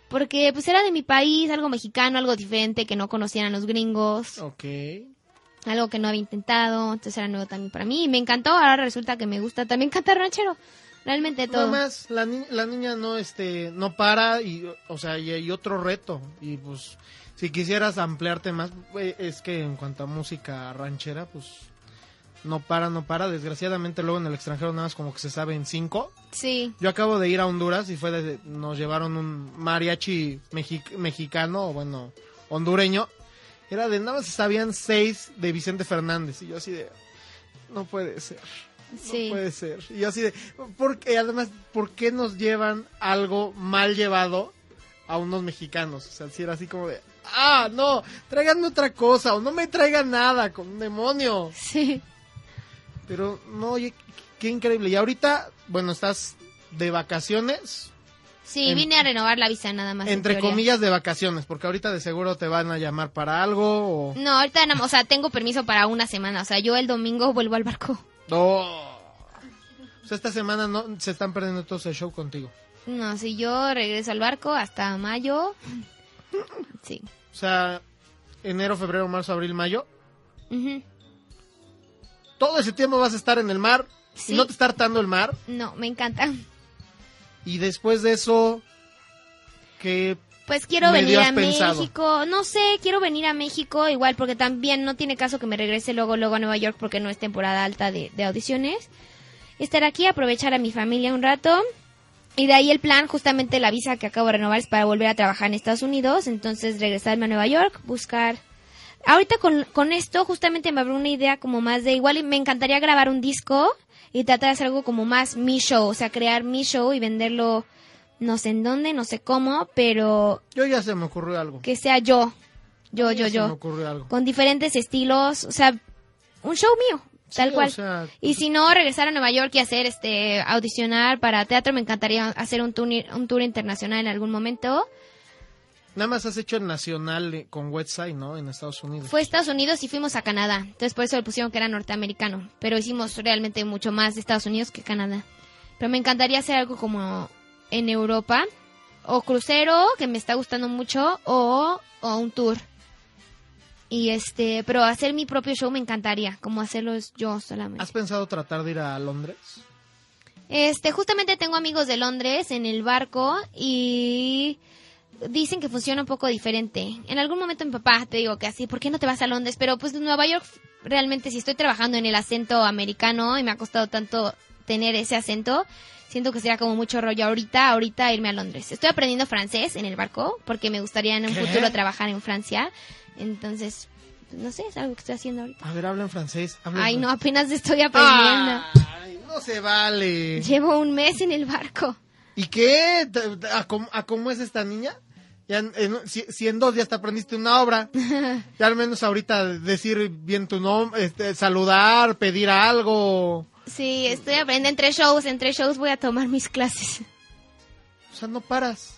Porque pues era de mi país, algo mexicano, algo diferente que no conocían a los gringos, Ok. algo que no había intentado, entonces era nuevo también para mí y me encantó, ahora resulta que me gusta también cantar ranchero. Realmente Nada todo. más, la, ni- la niña no, este, no para y, o sea, y hay otro reto. Y pues, si quisieras ampliarte más, es que en cuanto a música ranchera, pues, no para, no para. Desgraciadamente luego en el extranjero nada más como que se sabe en cinco. Sí. Yo acabo de ir a Honduras y fue de, nos llevaron un mariachi mexi- mexicano, o bueno, hondureño. Era de nada más sabían seis de Vicente Fernández. Y yo así de, no puede ser. Sí. No puede ser. Y yo así de, porque además, ¿por qué nos llevan algo mal llevado a unos mexicanos? O sea, si era así como de, ah, no, tráiganme otra cosa o no me traigan nada, con un demonio. Sí. Pero no, oye, qué increíble. Y ahorita, bueno, estás de vacaciones, Sí, En- vine a renovar la visa nada más. en entre comillas de vacaciones, porque ahorita de seguro te van a llamar para algo o... No, ahorita o sea, tengo permiso para una semana. O sea, yo el domingo vuelvo al barco. No. O sea, esta semana no se están perdiendo todo ese show contigo. No, si yo regreso al barco hasta mayo. Sí. O sea, enero, febrero, marzo, abril, mayo. Todo ese tiempo vas a estar en el mar Sí. y no te está hartando el mar. No, me encanta. Y después de eso, que Pues quiero venir a pensado. México. No sé, quiero venir a México igual porque también no tiene caso que me regrese luego luego a Nueva York porque no es temporada alta de, de audiciones. Estar aquí, aprovechar a mi familia un rato Y de ahí el plan, justamente la visa que acabo de renovar es para volver a trabajar en Estados Unidos, entonces regresarme a Nueva York, buscar... Ahorita con, con esto justamente me abrió una idea como más de igual y me encantaría grabar un disco y tratar de hacer algo como más mi show, o sea, crear mi show y venderlo no sé en dónde, no sé cómo, pero Yo ya se me ocurrió algo. que sea yo, yo, Ya yo, se me yo, ocurrió algo. con diferentes estilos, o sea, un show mío, tal cual. o sea, Y si no, regresar a Nueva York y hacer este audicionar para teatro, me encantaría hacer un tour, un tour internacional en algún momento. Nada más has hecho el nacional eh, con website, ¿no? En Estados Unidos. Fue a Estados Unidos y fuimos a Canadá. Entonces por eso le pusieron que era norteamericano. Pero hicimos realmente mucho más de Estados Unidos que Canadá. Pero me encantaría hacer algo como en Europa. O crucero, que me está gustando mucho. O, o un tour. Y este, pero hacer mi propio show me encantaría. Como hacerlo yo solamente. ¿Has pensado tratar de ir a Londres? Este, justamente tengo amigos de Londres en el barco y dicen que funciona un poco diferente. En algún momento mi papá te digo que así, ¿por qué no te vas a Londres? Pero pues Nueva York realmente si estoy trabajando en el acento americano y me ha costado tanto tener ese acento, siento que sería como mucho rollo ahorita, ahorita irme a Londres. Estoy aprendiendo francés en el barco porque me gustaría en un ¿Qué? futuro trabajar en Francia. Entonces, no sé, es algo que estoy haciendo ahorita. A ver, habla en francés. habla en Ay, no, francés. apenas estoy aprendiendo. Ay, no se vale. Llevo un mes en el barco. ¿Y qué? ¿Te- te- ¿A cómo, a cómo es esta niña? Ya en- en- si, si en dos días te aprendiste una obra, ya al menos ahorita decir bien tu nombre, este, saludar, pedir algo. Sí, estoy aprendiendo entre shows. Entre shows voy a tomar mis clases. O sea, no paras.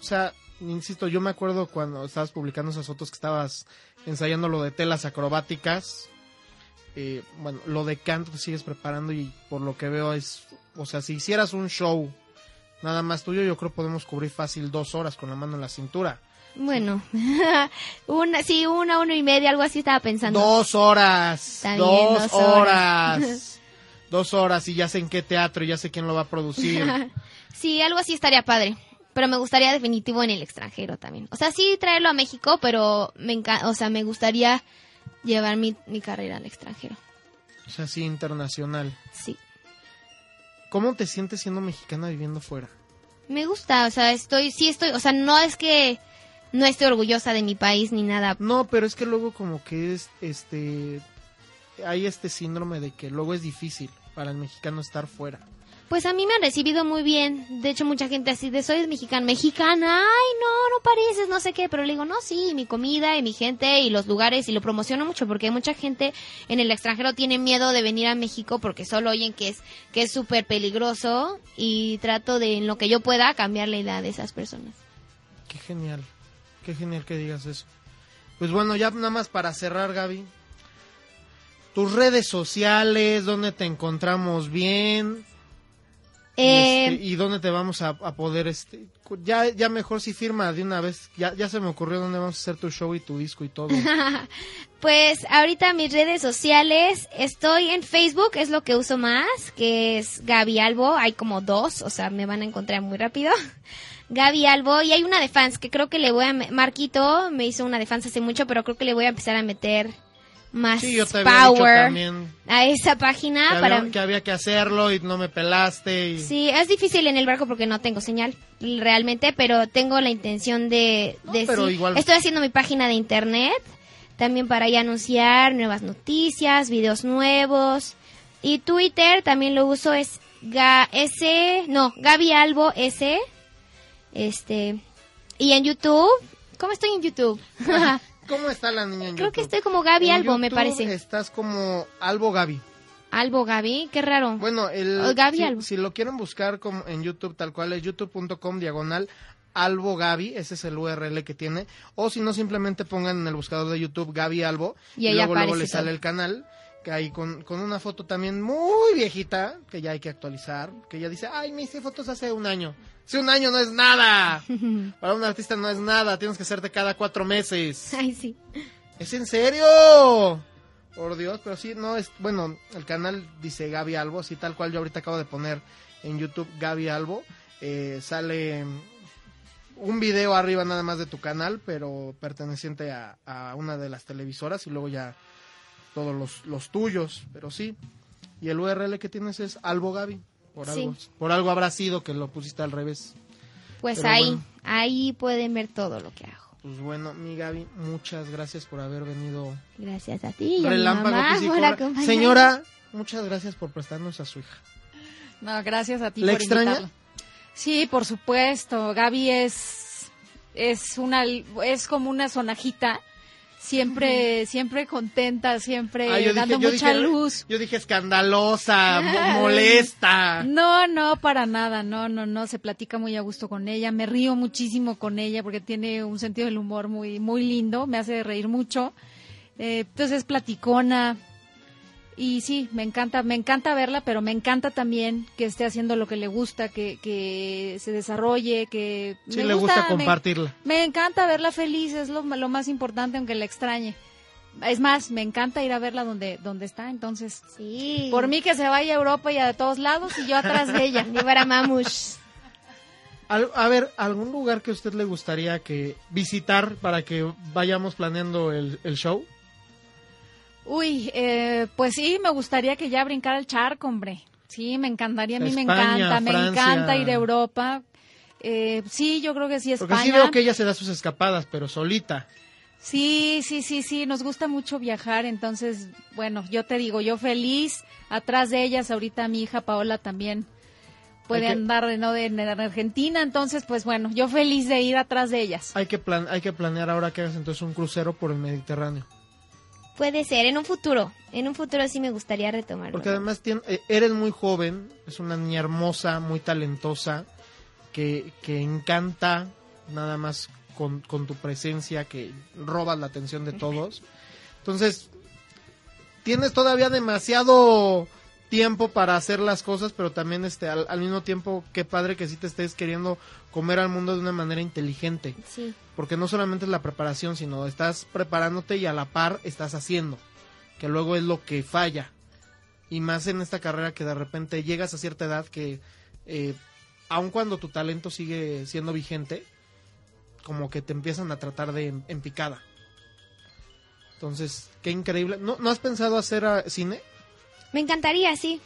O sea, insisto, yo me acuerdo cuando estabas publicando esas fotos que estabas ensayando lo de telas acrobáticas. Eh, bueno, lo de canto te sigues preparando y por lo que veo es, o sea, si hicieras un show nada más tuyo, yo creo podemos cubrir fácil dos horas con la mano en la cintura. Bueno, una, sí, una, una y media, algo así estaba pensando. Dos horas. Bien, dos, dos horas. horas. dos horas y ya sé en qué teatro y ya sé quién lo va a producir. Sí, algo así estaría padre. Pero me gustaría definitivo en el extranjero también. O sea, sí traerlo a México, pero me enca- o sea, me gustaría llevar mi, mi carrera al extranjero. o sea, sí, internacional. Sí. ¿Cómo te sientes siendo mexicana viviendo fuera? Me gusta, o sea, estoy, sí estoy, o sea, no es que no estoy orgullosa de mi país ni nada. No, pero es que luego como que es, este, hay este síndrome de que luego es difícil para el mexicano estar fuera. Pues a mí me han recibido muy bien. De hecho, mucha gente así de soy mexicana. Mexicana, ay, no, no pareces, no sé qué. Pero le digo, no, sí, mi comida y mi gente y los lugares. Y lo promociono mucho porque mucha gente en el extranjero tiene miedo de venir a México porque solo oyen que es que es súper peligroso. Y trato de, en lo que yo pueda, cambiar la idea de esas personas. Qué genial, qué genial que digas eso. Pues bueno, ya nada más para cerrar, Gaby. Tus redes sociales, dónde te encontramos bien. Y, Eh, este, y dónde te vamos a, a poder, este, ya, ya mejor si firma de una vez, ya, ya se me ocurrió dónde vamos a hacer tu show y tu disco y todo. Pues ahorita mis redes sociales, estoy en Facebook, es lo que uso más, que es Gaby Albo, hay como dos, o sea, me van a encontrar muy rápido. Gaby Albo, y hay una de fans que creo que le voy a... Marquito me hizo una de fans hace mucho, pero creo que le voy a empezar a meter más Sí, yo te power también a esa que página para... había, que había que hacerlo y no me pelaste. Y... Sí, es difícil en el barco porque no tengo señal realmente, pero tengo la intención de, No, de pero sí. igual- Estoy haciendo mi página de internet también para ahí anunciar nuevas noticias, videos nuevos. Y Twitter también lo uso es ga, S, no, Gaby Albo S. Este, y en YouTube, ¿cómo estoy en YouTube? ¿Cómo está la niña en Creo que estoy como Gaby En Albo, me parece. Estás como Albo Gaby. Albo Gaby, qué raro. Bueno, el, O Gaby si, Albo. si lo quieren buscar como en YouTube tal cual es youtube.com diagonal Albo Gaby, ese es el URL que tiene, o si no simplemente pongan en el buscador de YouTube Gaby Albo Y ahí luego luego aparece le sale el canal que ahí con, con una foto también muy viejita que ya hay que actualizar, que ya dice, "Ay, me hice fotos hace un año." Hace un año no es nada. Para un artista no es nada, tienes que hacerte cada cuatro meses. Ay, sí. ¿Es en serio? Por Dios, pero sí, no es. Bueno, el canal dice Gaby Albo, así tal cual yo ahorita acabo de poner en YouTube Gaby Albo. eh, sale un video arriba nada más de tu canal, pero perteneciente a, a una de las televisoras y luego ya todos los, los tuyos, pero sí. Y el URL que tienes es Albo Gaby. Por Sí. algo, por algo habrá sido que lo pusiste al revés. Pues Pero ahí, bueno. ahí pueden ver todo lo que hago. Pues bueno, mi Gaby, muchas gracias por haber venido. Gracias a ti y a mi mamá por. Señora, muchas gracias por prestarnos a su hija. No, gracias a ti ¿La por extraña? invitarla. Sí, por supuesto. Gaby es es una es como una sonajita, siempre siempre contenta, siempre Ah, dando dije- yo mucha dije- luz. Yo dije escandalosa, mo- molesta. No, no, para nada, no, no, no, se platica muy a gusto con ella, me río muchísimo con ella porque tiene un sentido del humor muy, muy lindo, me hace reír mucho, Eh, entonces es platicona y sí, me encanta, me encanta verla, pero me encanta también que esté haciendo lo que le gusta, que, que se desarrolle, que Sí me le gusta me- compartirla. me encanta verla feliz, es lo, lo más importante, aunque la extrañe. Es más, me encanta ir a verla donde, donde está, entonces, Sí. por mí que se vaya a Europa y a todos lados y yo atrás de ella. Ni para mamush. Al- a ver, ¿algún lugar que a usted le gustaría que visitar para que vayamos planeando el, el show? Uy, eh, pues sí, me gustaría que ya brincara el charco, hombre. Sí, me encantaría, a mí me España, encanta, me encanta ir a Europa. Eh, sí, yo creo que sí, Porque sí España. veo que ella se da sus escapadas, pero solita. Sí, sí, sí, sí, nos gusta mucho viajar, entonces, bueno, yo te digo, yo feliz, atrás de ellas, ahorita mi hija Paola también puede que- andar ¿no? de, en Argentina, entonces, pues bueno, yo feliz de ir atrás de ellas. Hay que, plan hay que planear ahora que hagas entonces un crucero por el Mediterráneo. Puede ser, en un futuro. En un futuro sí me gustaría retomarlo. Porque además tien- eh, eres muy joven, es una niña hermosa, muy talentosa, que, que encanta nada más con, con tu presencia, que robas la atención de todos. Entonces, tienes todavía demasiado tiempo para hacer las cosas, pero también este al, al mismo tiempo, qué padre que sí te estés queriendo comer al mundo de una manera inteligente. Sí. Porque no solamente es la preparación, sino estás preparándote y a la par estás haciendo, que luego es lo que falla. Y más en esta carrera que de repente llegas a cierta edad que, eh, aun cuando tu talento sigue siendo vigente, como que te empiezan a tratar de en, en picada. Entonces, qué increíble. ¿No, ¿no has pensado hacer ah, cine? Me encantaría, sí.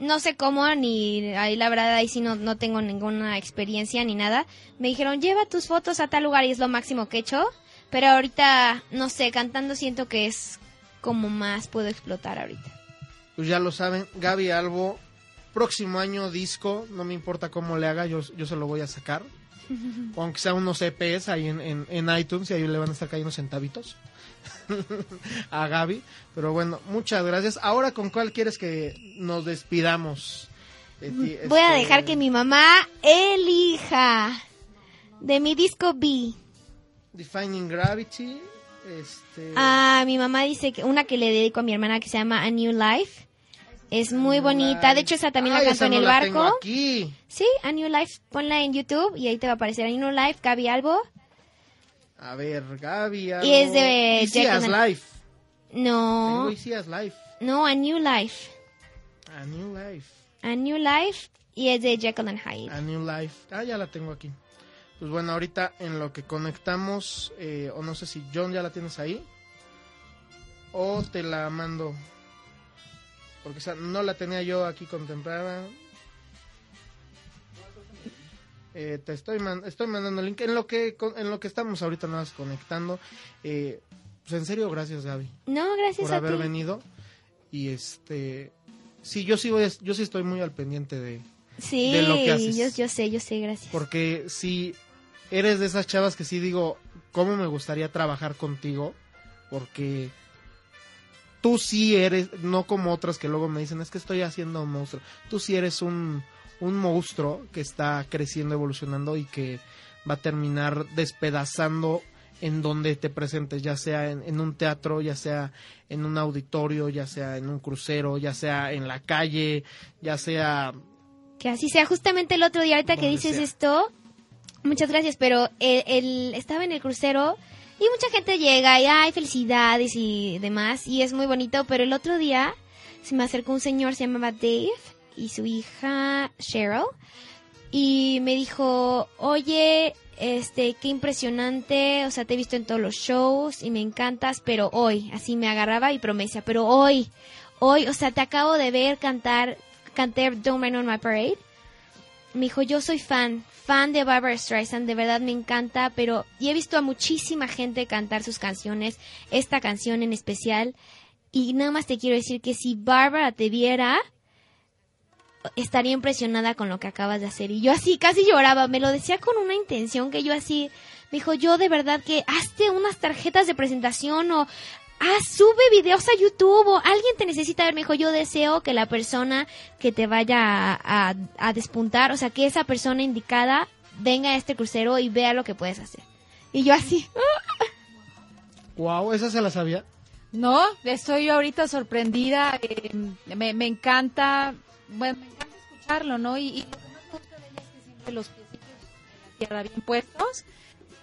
No sé cómo, ni ahí la verdad ahí sí no, no tengo ninguna experiencia ni nada. Me dijeron, lleva tus fotos a tal lugar y es lo máximo que he hecho. Pero ahorita, no sé, cantando siento que es como más puedo explotar ahorita. Pues ya lo saben, Gaby Albo, próximo año disco, no me importa cómo le haga, yo, yo se lo voy a sacar. O aunque sea unos EPs ahí en, en, en iTunes y ahí le van a estar cayendo centavitos a Gaby. Pero bueno, muchas gracias. Ahora, ¿con cuál quieres que nos despidamos? de ti? Voy a Este, dejar que mi mamá elija de mi disco B. Defining Gravity. Este... Ah, mi mamá dice que una que le dedico a mi hermana que se llama A New Life. Es muy New bonita. Life. De hecho, esa también Ay, la canto esa en el barco. aquí. Sí, A New Life. Ponla en YouTube y ahí te va a aparecer A New Life, Gaby Albo. A ver, Gaby. Y es de Jack Life. Tengo No, as Life. no, A New Life. A New Life. A New Life y es de Jekyll and Hyde. A New Life. Ah, ya la tengo aquí. Pues bueno, ahorita en lo que conectamos, eh, o no sé si John ya la tienes ahí, o te la mando. Porque esa no la tenía yo aquí contemplada. Eh, te estoy, man- estoy mandando el link. En lo que con- en lo que estamos ahorita nada más conectando. Eh, pues en serio, gracias Gaby No, gracias por a haber ti. venido. Y este, sí, yo sí voy, a- yo sí estoy muy al pendiente de, Sí, de lo que haces. Yo, yo sé, yo sé, gracias. porque si eres de esas chavas que sí digo, ¿cómo me gustaría trabajar contigo? Porque tú sí eres, no como otras que luego me dicen, es que estoy haciendo un monstruo. Tú sí eres un, un monstruo que está creciendo, evolucionando y que va a terminar despedazando en donde te presentes, ya sea en, en un teatro, ya sea en un auditorio, ya sea en un crucero, ya sea en la calle, ya sea Que así sea. Justamente el otro día, ahorita que dices sea. esto, muchas gracias, pero el, el- estaba en el crucero y mucha gente llega y hay felicidades y demás, y es muy bonito, pero el otro día se me acercó un señor, se llamaba Dave, y su hija Cheryl, y me dijo, oye, este, qué impresionante, o sea, te he visto en todos los shows y me encantas, pero hoy, así me agarraba y promesa, pero hoy, hoy, o sea, te acabo de ver cantar canté Don't Rain on My Parade, me dijo, yo soy fan, fan de Barbara Streisand, de verdad me encanta, pero y he visto a muchísima gente cantar sus canciones, esta canción en especial, y nada más te quiero decir que si Barbara te viera, estaría impresionada con lo que acabas de hacer. Y yo así casi lloraba, me lo decía con una intención que yo así, me dijo, yo de verdad que hazte unas tarjetas de presentación o ah, sube videos a YouTube o alguien te necesita ver. Me dijo, yo deseo que la persona que te vaya a, a- a despuntar, o sea, que esa persona indicada venga a este crucero y vea lo que puedes hacer. Y yo así, Wow, esa se la sabía. No, estoy ahorita sorprendida. eh, me, me encanta, bueno, me encanta escucharlo, ¿no? Y, y lo que más me gusta de ella es que siempre los piecitos en la tierra bien puestos,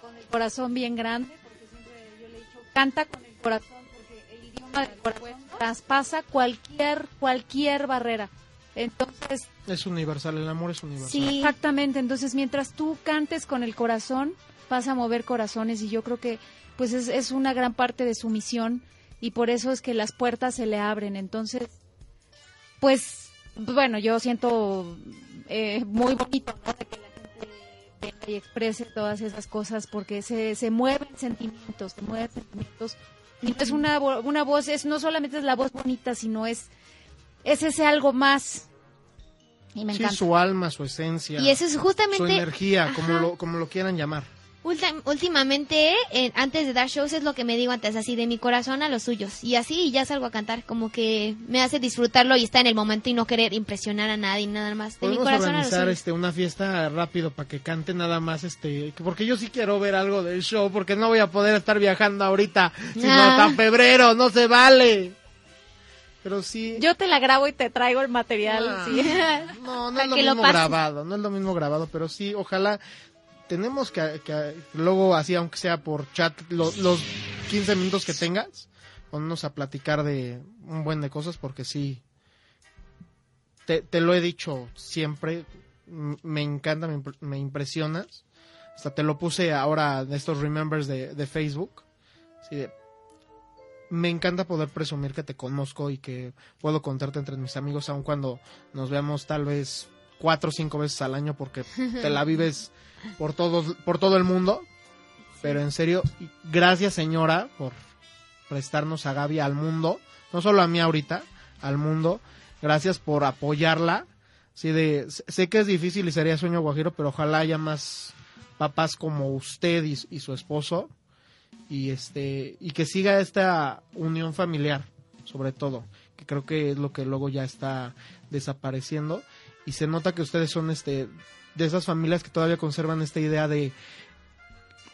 con el corazón bien grande, porque siempre yo le he dicho, canta con el corazón, porque el idioma del corazón traspasa cualquier, cualquier barrera. Entonces, Es universal, el amor es universal. sí, Exactamente, entonces mientras tú cantes con el corazón, vas a mover corazones y yo creo que pues es, es una gran parte de su misión y por eso es que las puertas se le abren. Entonces, pues bueno, yo siento eh, muy bonito ¿no? que la gente venga y exprese todas esas cosas porque se, se mueven sentimientos, se mueven sentimientos. Y no es una, una voz, es no solamente es la voz bonita, sino es, es ese algo más. Y me Sí, encanta. su alma, su esencia, y eso es su justamente... energía, como lo, como lo quieran llamar. Últimamente, eh, antes de dar shows, es lo que me digo antes, así de mi corazón a los suyos. Y así y ya salgo a cantar, como que me hace disfrutarlo y estar en el momento y no querer impresionar a nadie, nada más. De mi Podemos corazón a los organizar suyos. este una fiesta rápido para que cante nada más este porque yo sí quiero ver algo del show porque no voy a poder estar viajando ahorita sino Ah. hasta febrero no se vale pero sí Yo te la grabo y te traigo el material. Ah. sí. no no es lo mismo grabado no es lo mismo grabado pero sí ojalá tenemos que, que luego así aunque sea por chat lo- los 15 minutos que tengas ponernos a platicar de un buen de cosas porque sí te, te lo he dicho siempre, me encanta, me, me impresionas. Hasta te lo puse ahora en estos remembers de, de Facebook. Así de, me encanta poder presumir que te conozco y que puedo contarte entre mis amigos, aun cuando nos veamos tal vez cuatro o cinco veces al año porque te la vives por todos, por todo el mundo. Pero en serio, gracias señora por prestarnos a Gaby al mundo, no solo a mí ahorita, al mundo. Gracias por apoyarla. Sí, de, sé que es difícil y sería sueño guajiro, pero ojalá haya más papás como usted y, y su esposo y este y que siga esta unión familiar, sobre todo, que creo que es lo que luego ya está desapareciendo y se nota que ustedes son este de esas familias que todavía conservan esta idea de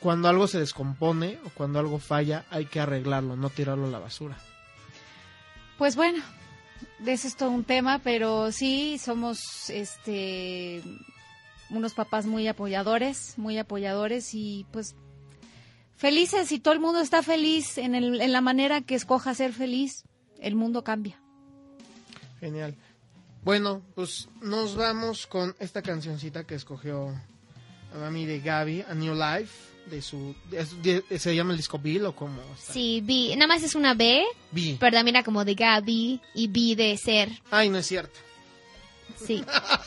cuando algo se descompone o cuando algo falla hay que arreglarlo, no tirarlo a la basura. Pues bueno, de eso es todo un tema, pero sí somos este unos papás muy apoyadores, muy apoyadores y pues felices y todo el mundo está feliz en, el- en la manera que escoja ser feliz, el mundo cambia. Genial. Bueno, pues nos vamos con esta cancioncita que escogió a mami de Gaby, A New Life, de su de- ¿se llama el disco Bill o cómo? está? Sí, B. Nada más es una B, Bi. pero también era como de Gaby y B de ser. Ay, no es cierto. Sí.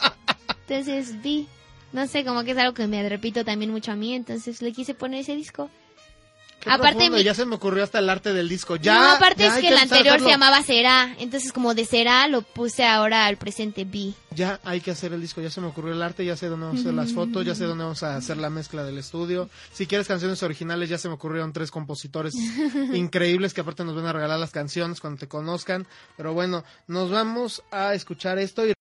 Entonces, B. No sé, como que es algo que me repito también mucho a mí, entonces le quise poner ese disco. Qué Aparte profundo, mi- ya se me ocurrió hasta el arte del disco. Ya. no, aparte ya es que el anterior se llamaba Será, entonces como de Será lo puse ahora al presente B. Ya hay que hacer el disco, ya se me ocurrió el arte, ya sé dónde vamos a hacer las fotos, ya sé dónde vamos a hacer la mezcla del estudio. Si quieres canciones originales, ya se me ocurrieron tres compositores increíbles que aparte nos van a regalar las canciones cuando te conozcan. Pero bueno, nos vamos a escuchar esto y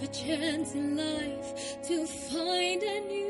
have a chance in life to find a new